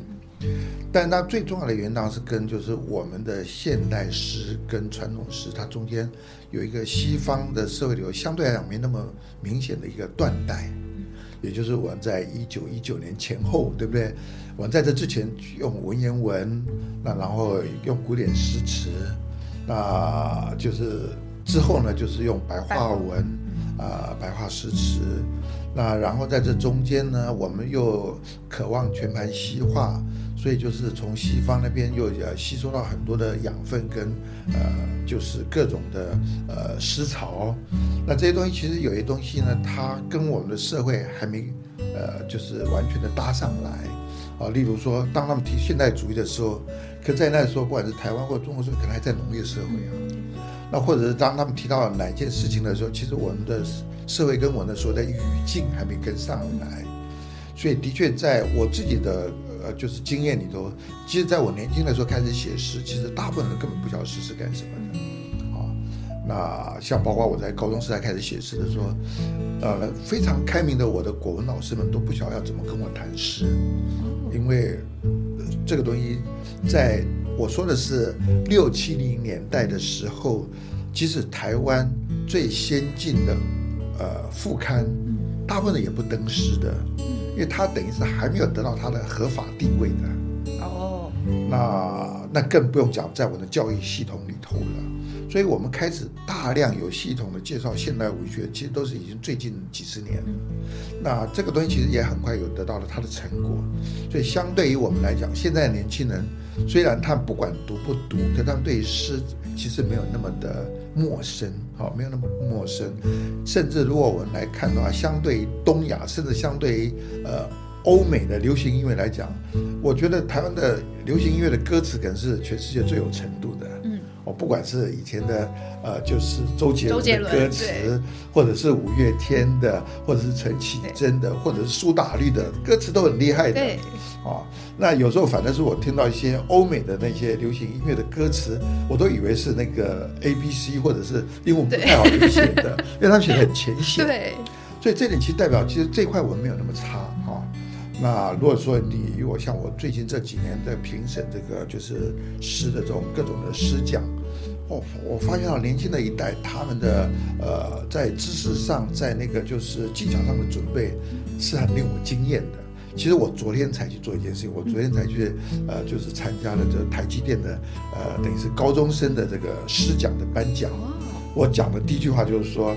[SPEAKER 2] 但它最重要的原因当然是跟就是我们的现代诗跟传统诗，它中间有一个西方的社会流相对来讲没那么明显的一个断代，也就是我们在一九一九年前后，对不对？我们在这之前用文言文，那然后用古典诗词，那就是之后呢就是用白话文。啊白话诗词，那然后在这中间呢，我们又渴望全盘西化。所以就是从西方那边又呃吸收到很多的养分跟呃就是各种的呃思潮，那这些东西其实有些东西呢，它跟我们的社会还没呃就是完全的搭上来啊。例如说，当他们提现代主义的时候，可在那时候不管是台湾或中国时候，可能还在农业社会啊。那或者是当他们提到哪件事情的时候，其实我们的社会跟我们的所有的语境还没跟上来。所以的确，在我自己的。呃，就是经验里头，其实在我年轻的时候开始写诗，其实大部分人根本不晓得诗是干什么的，啊，那像包括我在高中时代开始写诗的时候，呃，非常开明的我的国文老师们都不晓得要怎么跟我谈诗，因为这个东西，在我说的是六七零年代的时候，即使台湾最先进的呃副刊，大部分的也不登诗的。因为他等于是还没有得到他的合法地位的哦，那那更不用讲在我的教育系统里头了，所以我们开始大量有系统的介绍现代文学，其实都是已经最近几十年了，那这个东西其实也很快有得到了它的成果，所以相对于我们来讲，现在年轻人虽然他不管读不读，可他们对诗其实没有那么的。陌生，好，没有那么陌生。甚至如果我们来看的话，相对于东亚，甚至相对于呃欧美的流行音乐来讲，我觉得台湾的流行音乐的歌词可能是全世界最有程度的。嗯，我不管是以前的呃，就是周杰伦的歌词，或者是五月天的，或者是陈绮贞的，或者是苏打绿的歌词都很厉害的。对，啊。那有时候反正是我听到一些欧美的那些流行音乐的歌词，我都以为是那个 A B C 或者是英文不太好写的，因为他们写的很浅 *laughs* 显。
[SPEAKER 1] 对，
[SPEAKER 2] 所以这点其实代表其实这块我没有那么差哈。那如果说你我像我最近这几年在评审这个就是诗的这种各种的诗奖，哦，我发现到年轻的一代他们的呃在知识上，在那个就是技巧上的准备是很令我惊艳的。其实我昨天才去做一件事情，我昨天才去呃就是参加了这台积电的呃等于是高中生的这个诗奖的颁奖。我讲的第一句话就是说，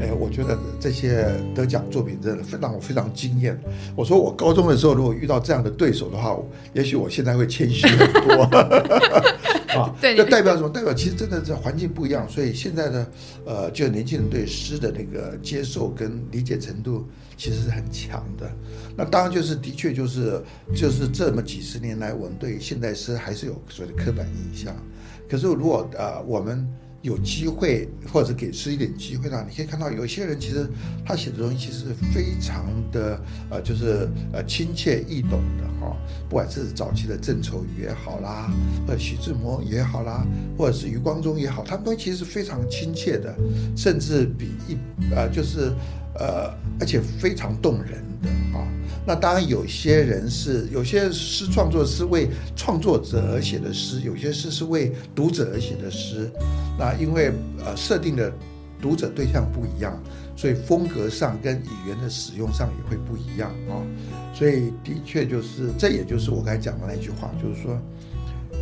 [SPEAKER 2] 哎，我觉得这些得奖作品真的让我非常惊艳。我说我高中的时候如果遇到这样的对手的话，也许我现在会谦虚很多。*laughs* 啊，这代表什么？代表其实真的是环境不一样，所以现在的呃，就年轻人对诗的那个接受跟理解程度其实是很强的。那当然就是的确就是就是这么几十年来，我们对现代诗还是有所谓的刻板印象。可是如果呃我们有机会，或者给诗一点机会呢？你可以看到，有些人其实他写的东西其实非常的呃，就是呃亲切易懂的哈。不管是早期的郑愁予也好啦，或者徐志摩也好啦，或者是余光中也好，他们东西其实是非常亲切的，甚至比一呃就是呃，而且非常动人的啊。那当然，有些人是有些诗创作是为创作者而写的诗，有些诗是为读者而写的诗。那因为呃设定的读者对象不一样，所以风格上跟语言的使用上也会不一样啊。所以的确就是，这也就是我刚才讲的那句话，就是说，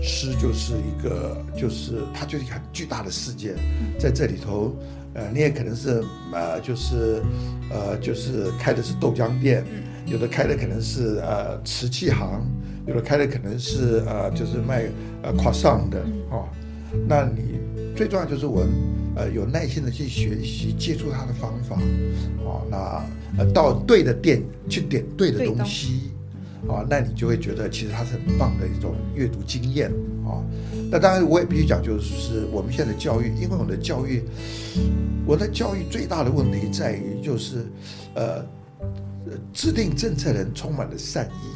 [SPEAKER 2] 诗就是一个，就是它就是一个很巨大的世界，在这里头，呃，你也可能是呃，就是呃，就是开的是豆浆店。有的开的可能是呃瓷器行，有的开的可能是呃就是卖呃 croissant 的哦。那你最重要就是我们呃有耐心的去学习接触它的方法，哦，那呃到对的店去点对的东西，哦，那你就会觉得其实它是很棒的一种阅读经验啊。那当然我也必须讲，就是我们现在的教育，因为我的教育，我的教育最大的问题在于就是呃。制定政策人充满了善意，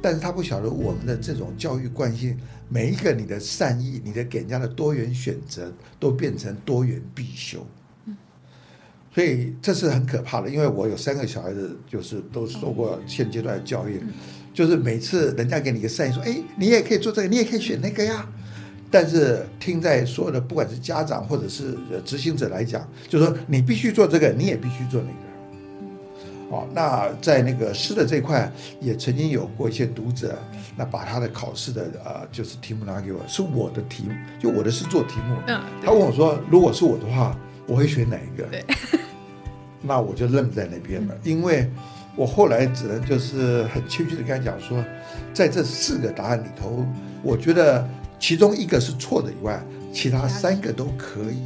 [SPEAKER 2] 但是他不晓得我们的这种教育惯性，每一个你的善意，你的给人家的多元选择，都变成多元必修。所以这是很可怕的。因为我有三个小孩子，就是都受过现阶段的教育，就是每次人家给你一个善意，说：“哎，你也可以做这个，你也可以选那个呀。”但是听在所有的不管是家长或者是执行者来讲，就是说你必须做这个，你也必须做那个。哦，那在那个诗的这块也曾经有过一些读者，那把他的考试的呃就是题目拿给我，是我的题目，就我的诗做题目。嗯，他问我说，如果是我的话，我会选哪一个？
[SPEAKER 1] 对，*laughs*
[SPEAKER 2] 那我就愣在那边了，因为我后来只能就是很谦虚的跟他讲说，在这四个答案里头，我觉得其中一个是错的以外，其他三个都可以，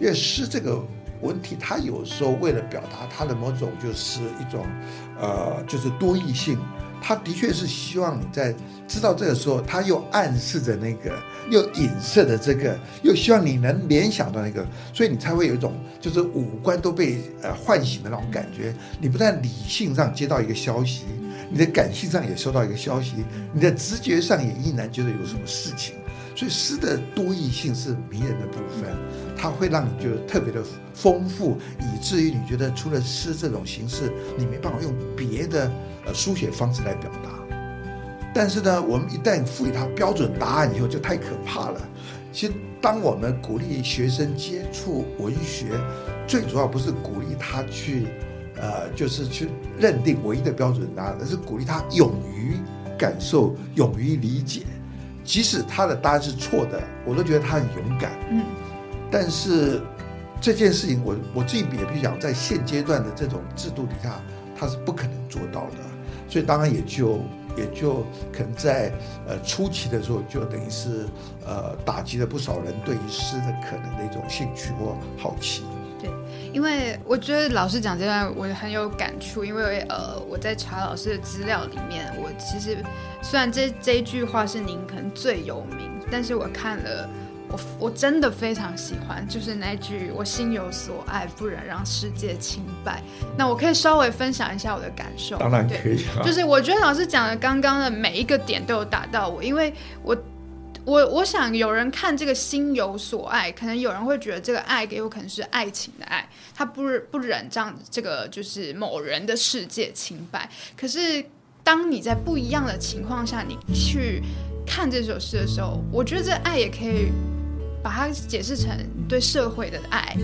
[SPEAKER 2] 因为诗这个。文体，它有时候为了表达它的某种，就是一种，呃，就是多义性。他的确是希望你在知道这个时候，他又暗示着那个，又影射的这个，又希望你能联想到那个，所以你才会有一种就是五官都被呃唤醒的那种感觉。你不但理性上接到一个消息，你的感性上也收到一个消息，你的直觉上也依然觉得有什么事情。所以诗的多义性是迷人的部分，它会让你觉得特别的丰富，以至于你觉得除了诗这种形式，你没办法用别的呃书写方式来表达。但是呢，我们一旦赋予它标准答案以后，就太可怕了。其实，当我们鼓励学生接触文学，最主要不是鼓励他去，呃，就是去认定唯一的标准答案，而是鼓励他勇于感受，勇于理解。即使他的答案是错的，我都觉得他很勇敢。嗯，但是这件事情，我我自己也必须讲，在现阶段的这种制度底下，他是不可能做到的。所以当然也就也就可能在呃初期的时候，就等于是呃打击了不少人对于诗的可能的一种兴趣或好奇。
[SPEAKER 1] 因为我觉得老师讲这段我很有感触，因为呃我在查老师的资料里面，我其实虽然这这一句话是您可能最有名，但是我看了我我真的非常喜欢，就是那句“我心有所爱，不忍让世界清白”。那我可以稍微分享一下我的感受，
[SPEAKER 2] 当然可以，
[SPEAKER 1] 就是我觉得老师讲的刚刚的每一个点都有打到我，因为我。我我想有人看这个心有所爱，可能有人会觉得这个爱给我可能是爱情的爱，他不不忍让这个就是某人的世界清白。可是当你在不一样的情况下，你去看这首诗的时候，我觉得这爱也可以把它解释成对社会的爱，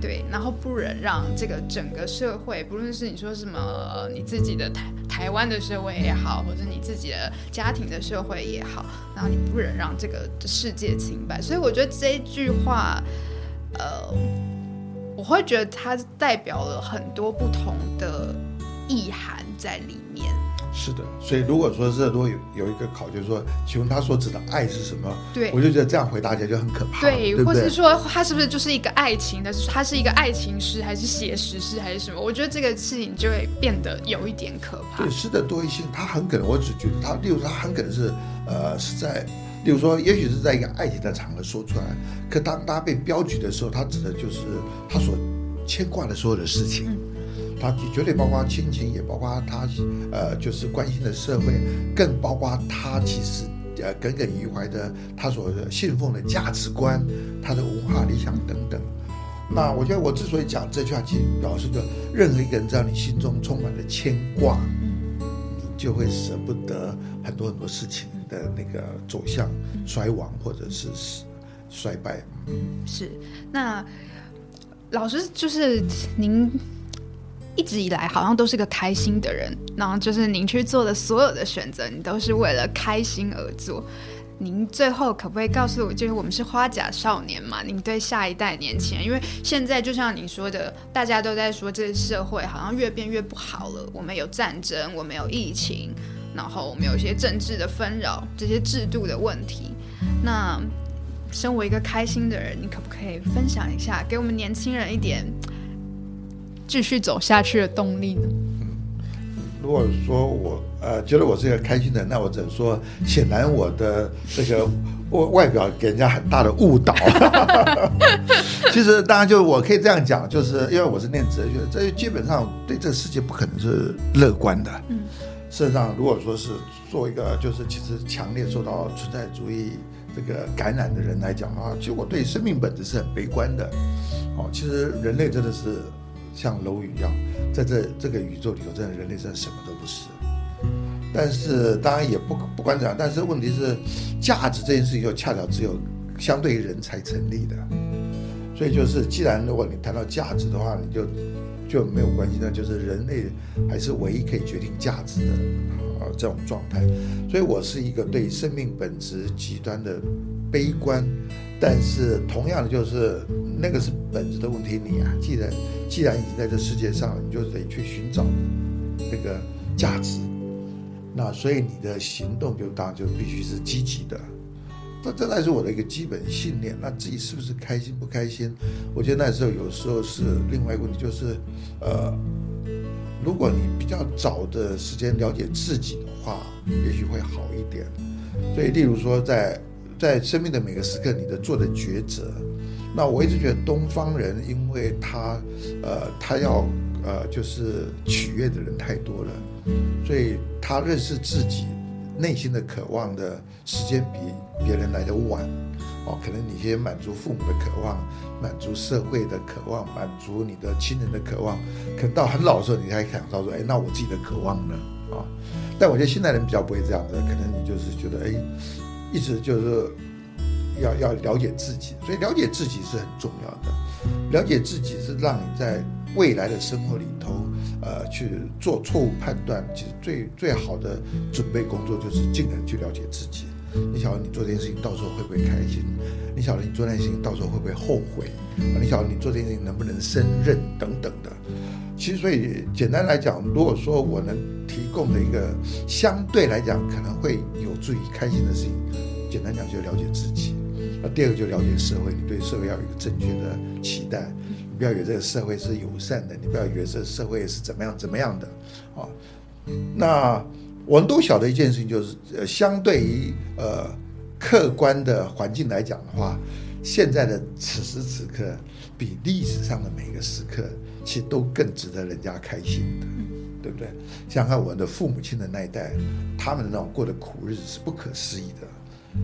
[SPEAKER 1] 对，然后不忍让这个整个社会，不论是你说什么你自己的台台湾的社会也好，或者你自己的家庭的社会也好，然后你不忍让这个世界清白，所以我觉得这一句话，呃，我会觉得它代表了很多不同的意涵在里面。
[SPEAKER 2] 是的，所以如果说是如果有有一个考，就是说，请问他所指的爱是什么？
[SPEAKER 1] 对，
[SPEAKER 2] 我就觉得这样回答起来就很可怕，
[SPEAKER 1] 对，
[SPEAKER 2] 对对
[SPEAKER 1] 或是？说他是不是就是一个爱情的？他是一个爱情诗，还是写实诗，还是什么？我觉得这个事情就会变得有一点可怕
[SPEAKER 2] 对。诗的多义性，他很可能，我只觉得他，例如他，很可能是，呃，是在，例如说，也许是在一个爱情的场合说出来，可当他被标举的时候，他指的就是他所牵挂的所有的事情，它绝对包括亲情，也包括他，呃，就是关心的社会，更包括他其实。呃，耿耿于怀的他所信奉的价值观，他的文化理想等等。那我觉得我之所以讲这句话，其实表示着任何一个人，只要你心中充满了牵挂，你就会舍不得很多很多事情的那个走向衰亡或者是衰败。
[SPEAKER 1] 是，那老师就是您一直以来好像都是个开心的人，然后就是您去做的所有的选择，你都是为了开心而做。您最后可不可以告诉我，就是我们是花甲少年嘛？您对下一代年轻人，因为现在就像你说的，大家都在说这个社会好像越变越不好了。我们有战争，我们有疫情，然后我们有一些政治的纷扰，这些制度的问题。那身为一个开心的人，你可不可以分享一下，给我们年轻人一点继续走下去的动力呢？
[SPEAKER 2] 如果说我呃觉得我是一个开心的，那我只能说，显然我的这个外外表给人家很大的误导。*laughs* 其实当然就我可以这样讲，就是因为我是念哲学，这基本上对这个世界不可能是乐观的。
[SPEAKER 1] 嗯，
[SPEAKER 2] 事实上，如果说是做一个就是其实强烈受到存在主义这个感染的人来讲的话，其实我对生命本质是很悲观的。哦，其实人类真的是像蝼蚁一样，在这这个宇宙里头，真的人类真的什么都不是。但是当然也不不管怎样，但是问题是，价值这件事情就恰巧只有相对于人才成立的。所以就是，既然如果你谈到价值的话，你就就没有关系，那就是人类还是唯一可以决定价值的啊这种状态。所以我是一个对生命本质极端的悲观，但是同样的就是那个是本质的问题。你啊，既然既然已经在这世界上，你就得去寻找那个价值。那所以你的行动就当就必须是积极的。这这才是我的一个基本信念。那自己是不是开心不开心？我觉得那时候有时候是另外一个问题，就是呃，如果你比较早的时间了解自己的话，也许会好一点。所以，例如说在在生命的每个时刻，你的做的抉择，那我一直觉得东方人，因为他呃他要呃就是取悦的人太多了，所以他认识自己内心的渴望的时间比别人来的晚，哦，可能你先满足父母的渴望，满足社会的渴望，满足你的亲人的渴望，可能到很老的时候，你才想到说，哎，那我自己的渴望呢？啊，但我觉得现代人比较不会这样子，可能你就是觉得，哎，一直就是要要了解自己，所以了解自己是很重要的，了解自己是让你在未来的生活里头。呃，去做错误判断，其实最最好的准备工作就是尽量去了解自己。你晓得你做这件事情到时候会不会开心？你晓得你做那件事情到时候会不会后悔？啊你晓得你做这件事情能不能胜任等等的。其实，所以简单来讲，如果说我能提供的一个相对来讲可能会有助于开心的事情，简单讲就了解自己。那第二个就了解社会，你对社会要有一个正确的期待。你不要以为这个社会是友善的，你不要以为这个社会是怎么样怎么样的，啊，那我们都晓得一件事情，就是呃，相对于呃客观的环境来讲的话，现在的此时此刻比历史上的每个时刻，其实都更值得人家开心的，对不对？想想看我们的父母亲的那一代，他们的那种过的苦日子是不可思议的。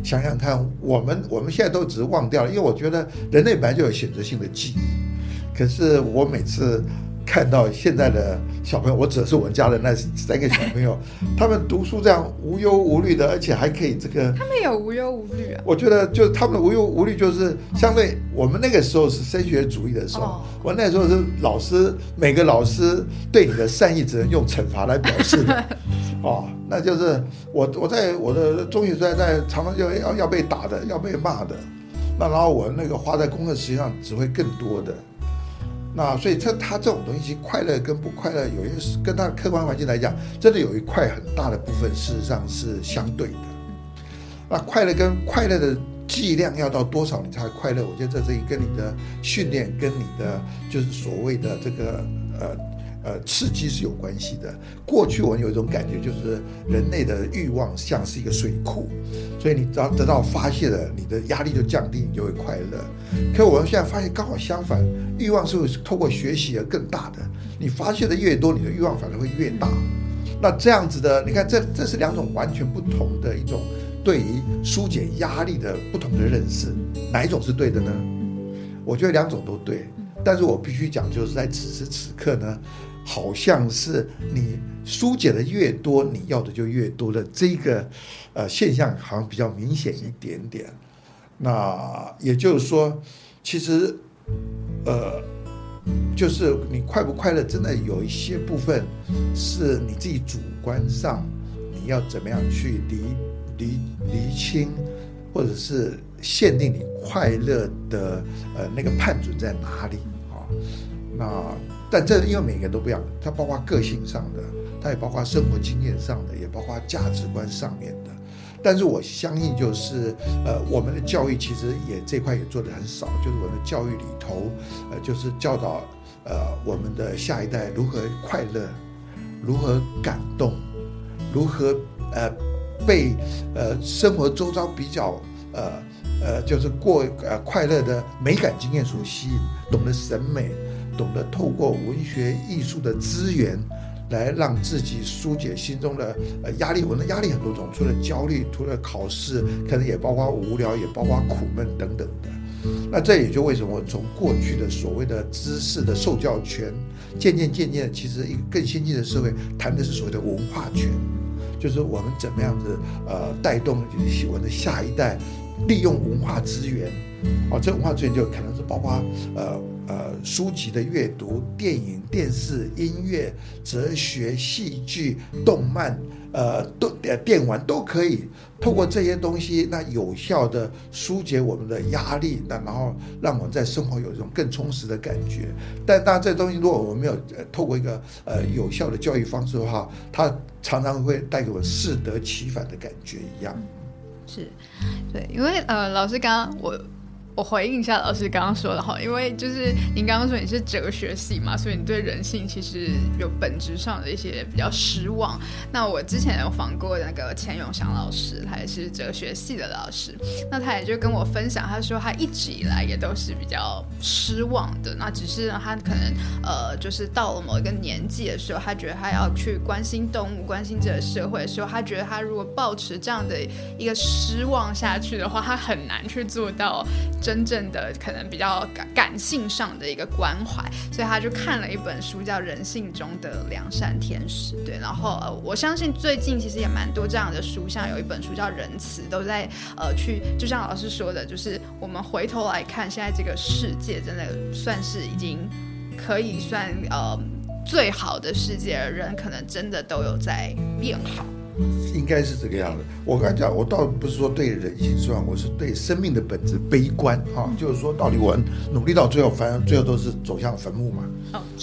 [SPEAKER 2] 想想看，我们我们现在都只是忘掉了，因为我觉得人类本来就有选择性的记忆。可是我每次看到现在的小朋友，我指的是我们家的那三个小朋友，*laughs* 他们读书这样无忧无虑的，而且还可以这个。
[SPEAKER 1] 他们有无忧无虑啊？
[SPEAKER 2] 我觉得就是他们的无忧无虑，就是相对我们那个时候是升学主义的时候，我那时候是老师，每个老师对你的善意只能用惩罚来表示的。*laughs* 哦，那就是我我在我的中学时代在常常就要要被打的，要被骂的。那然后我那个花在功课实际上只会更多的。那所以这他这种东西，快乐跟不快乐，有一些跟他客观环境来讲，真的有一块很大的部分，事实上是相对的。那快乐跟快乐的剂量要到多少你才快乐？我觉得这是一跟你的训练，跟你的就是所谓的这个呃。呃，刺激是有关系的。过去我们有一种感觉，就是人类的欲望像是一个水库，所以你只要得到发泄了，你的压力就降低，你就会快乐。可我们现在发现刚好相反，欲望是透过学习而更大的。你发泄的越多，你的欲望反而会越大。那这样子的，你看，这这是两种完全不同的一种对于疏解压力的不同的认识，哪一种是对的呢？我觉得两种都对，但是我必须讲，就是在此时此刻呢。好像是你疏解的越多，你要的就越多的这个呃现象，好像比较明显一点点。那也就是说，其实呃，就是你快不快乐，真的有一些部分是你自己主观上你要怎么样去厘厘厘清，或者是限定你快乐的呃那个判准在哪里啊？那。但这因为每个人都不一样，它包括个性上的，它也包括生活经验上的，也包括价值观上面的。但是我相信，就是呃，我们的教育其实也这块也做的很少，就是我们的教育里头，呃，就是教导呃我们的下一代如何快乐，如何感动，如何呃被呃生活周遭比较呃呃就是过呃快乐的美感经验所吸引，懂得审美。懂得透过文学艺术的资源，来让自己疏解心中的呃压力。我的压力很多种，除了焦虑，除了考试，可能也包括无聊，也包括苦闷等等的。那这也就为什么从过去的所谓的知识的受教权，渐渐渐渐，其实一个更先进的社会谈的是所谓的文化权，就是我们怎么样子呃带动我们的下一代利用文化资源。哦，这文化资源就可能是包括呃。呃，书籍的阅读、电影、电视、音乐、哲学、戏剧、动漫，呃，都电玩都可以透过这些东西，那有效的疏解我们的压力，那然后让我们在生活有一种更充实的感觉。但当然，这东西如果我们没有透过一个呃有效的教育方式的话，它常常会带给我适得其反的感觉一样。
[SPEAKER 1] 是，对，因为呃，老师刚刚我。我回应一下老师刚刚说的哈，因为就是您刚刚说你是哲学系嘛，所以你对人性其实有本质上的一些比较失望。那我之前有访过那个钱永祥老师，他也是哲学系的老师，那他也就跟我分享，他说他一直以来也都是比较失望的。那只是他可能呃，就是到了某一个年纪的时候，他觉得他要去关心动物、关心这个社会的时候，他觉得他如果保持这样的一个失望下去的话，他很难去做到。真正的可能比较感感性上的一个关怀，所以他就看了一本书叫《人性中的良善天使》。对，然后呃，我相信最近其实也蛮多这样的书，像有一本书叫《仁慈》，都在呃去，就像老师说的，就是我们回头来看，现在这个世界真的算是已经可以算呃最好的世界，人可能真的都有在变好。
[SPEAKER 2] 应该是这个样子。我刚才讲，我倒不是说对人性失望，我是对生命的本质悲观啊。就是说，到底我努力到最后，反正最后都是走向坟墓嘛，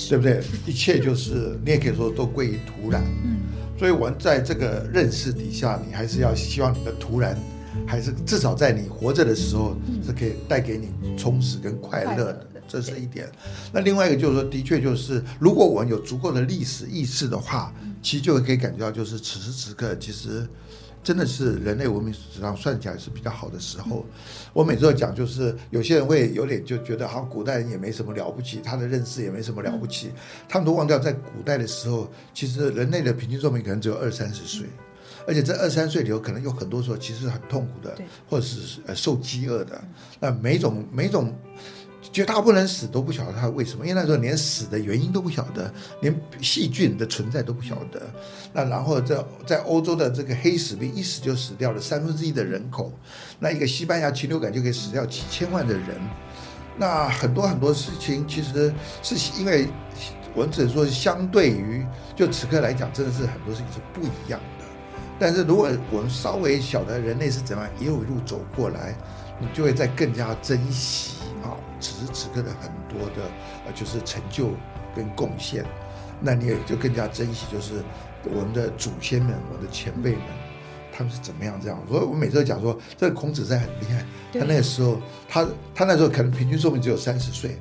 [SPEAKER 2] 对不对？一切就是你也可以说都归于土壤。嗯。所以，我们在这个认识底下，你还是要希望你的土壤，还是至少在你活着的时候，是可以带给你充实跟快乐的。这是一点。那另外一个就是说，的确就是，如果我们有足够的历史意识的话。其实就可以感觉到，就是此时此刻，其实真的是人类文明史上算起来是比较好的时候。我每次都讲，就是有些人会有点就觉得，好像古代人也没什么了不起，他的认识也没什么了不起。他们都忘掉，在古代的时候，其实人类的平均寿命可能只有二三十岁，而且这二三岁里头，可能有很多时候其实很痛苦的，或者是呃受饥饿的。那每种每种。绝大部分人死都不晓得他为什么，因为那时候连死的原因都不晓得，连细菌的存在都不晓得。那然后在在欧洲的这个黑死病一死就死掉了三分之一的人口，那一个西班牙禽流感就可以死掉几千万的人。那很多很多事情其实是因为我只能说相对于就此刻来讲，真的是很多事情是不一样的。但是如果我们稍微晓得人类是怎样一路一路走过来，你就会在更加珍惜啊此时此刻的很多的呃就是成就跟贡献，那你也就更加珍惜就是我们的祖先们、我们的前辈们，他们是怎么样这样。所以我每次都讲说，这个孔子在很厉害，他那个时候他他那时候可能平均寿命只有三十岁。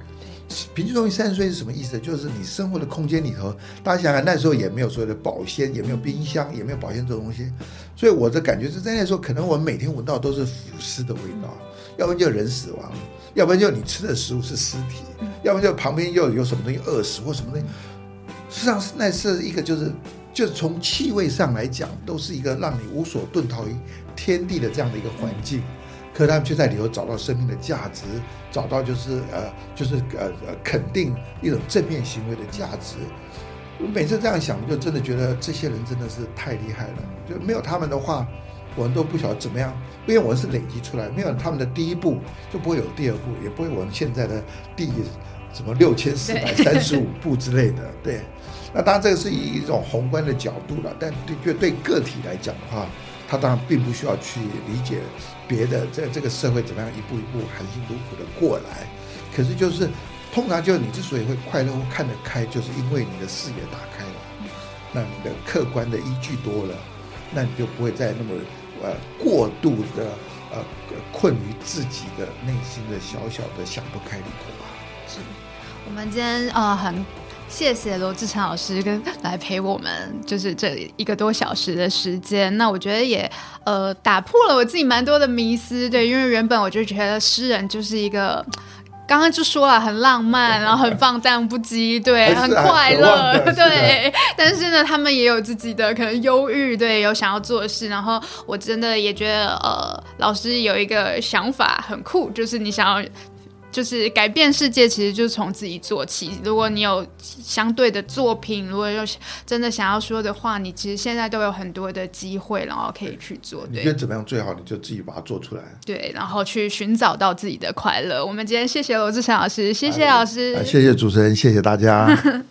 [SPEAKER 2] 平均寿命三十岁是什么意思？就是你生活的空间里头，大家想想，那时候也没有所谓的保鲜，也没有冰箱，也没有保鲜这种东西，所以我的感觉是在那时候，可能我们每天闻到都是腐尸的味道，要不然就人死亡，要不然就你吃的食物是尸体，要不然就旁边又有什么东西饿死或什么东西。实际上那是一个就是就是从气味上来讲，都是一个让你无所遁逃于天地的这样的一个环境。可他们却在里头找到生命的价值，找到就是呃，就是呃呃肯定一种正面行为的价值。我每次这样想，就真的觉得这些人真的是太厉害了。就没有他们的话，我们都不晓得怎么样。因为我是累积出来，没有他们的第一步，就不会有第二步，也不会我们现在的第什么六千四百三十五步之类的。对，那当然这个是以一种宏观的角度了，但对就对个体来讲的话。他当然并不需要去理解别的，在这个社会怎么样一步一步含辛茹苦的过来。可是就是通常就是你之所以会快乐或看得开，就是因为你的视野打开了，那你的客观的依据多了，那你就不会再那么呃过度的呃困于自己的内心的小小的想不开里头吧。
[SPEAKER 1] 是我们今天呃很。谢谢罗志成老师跟来陪我们，就是这一个多小时的时间。那我觉得也呃打破了我自己蛮多的迷思，对，因为原本我就觉得诗人就是一个刚刚就说了很浪漫，然后很放荡不羁，对，很快乐，对。但是呢，他们也有自己的可能忧郁，对，有想要做的事。然后我真的也觉得呃，老师有一个想法很酷，就是你想要。就是改变世界，其实就是从自己做起。如果你有相对的作品，如果有真的想要说的话，你其实现在都有很多的机会，然后可以去做。
[SPEAKER 2] 你觉得怎么样最好？你就自己把它做出来。
[SPEAKER 1] 对，然后去寻找到自己的快乐。我们今天谢谢罗志祥老师，谢谢老师，
[SPEAKER 2] 谢谢主持人，谢谢大家。*laughs* *laughs* *laughs*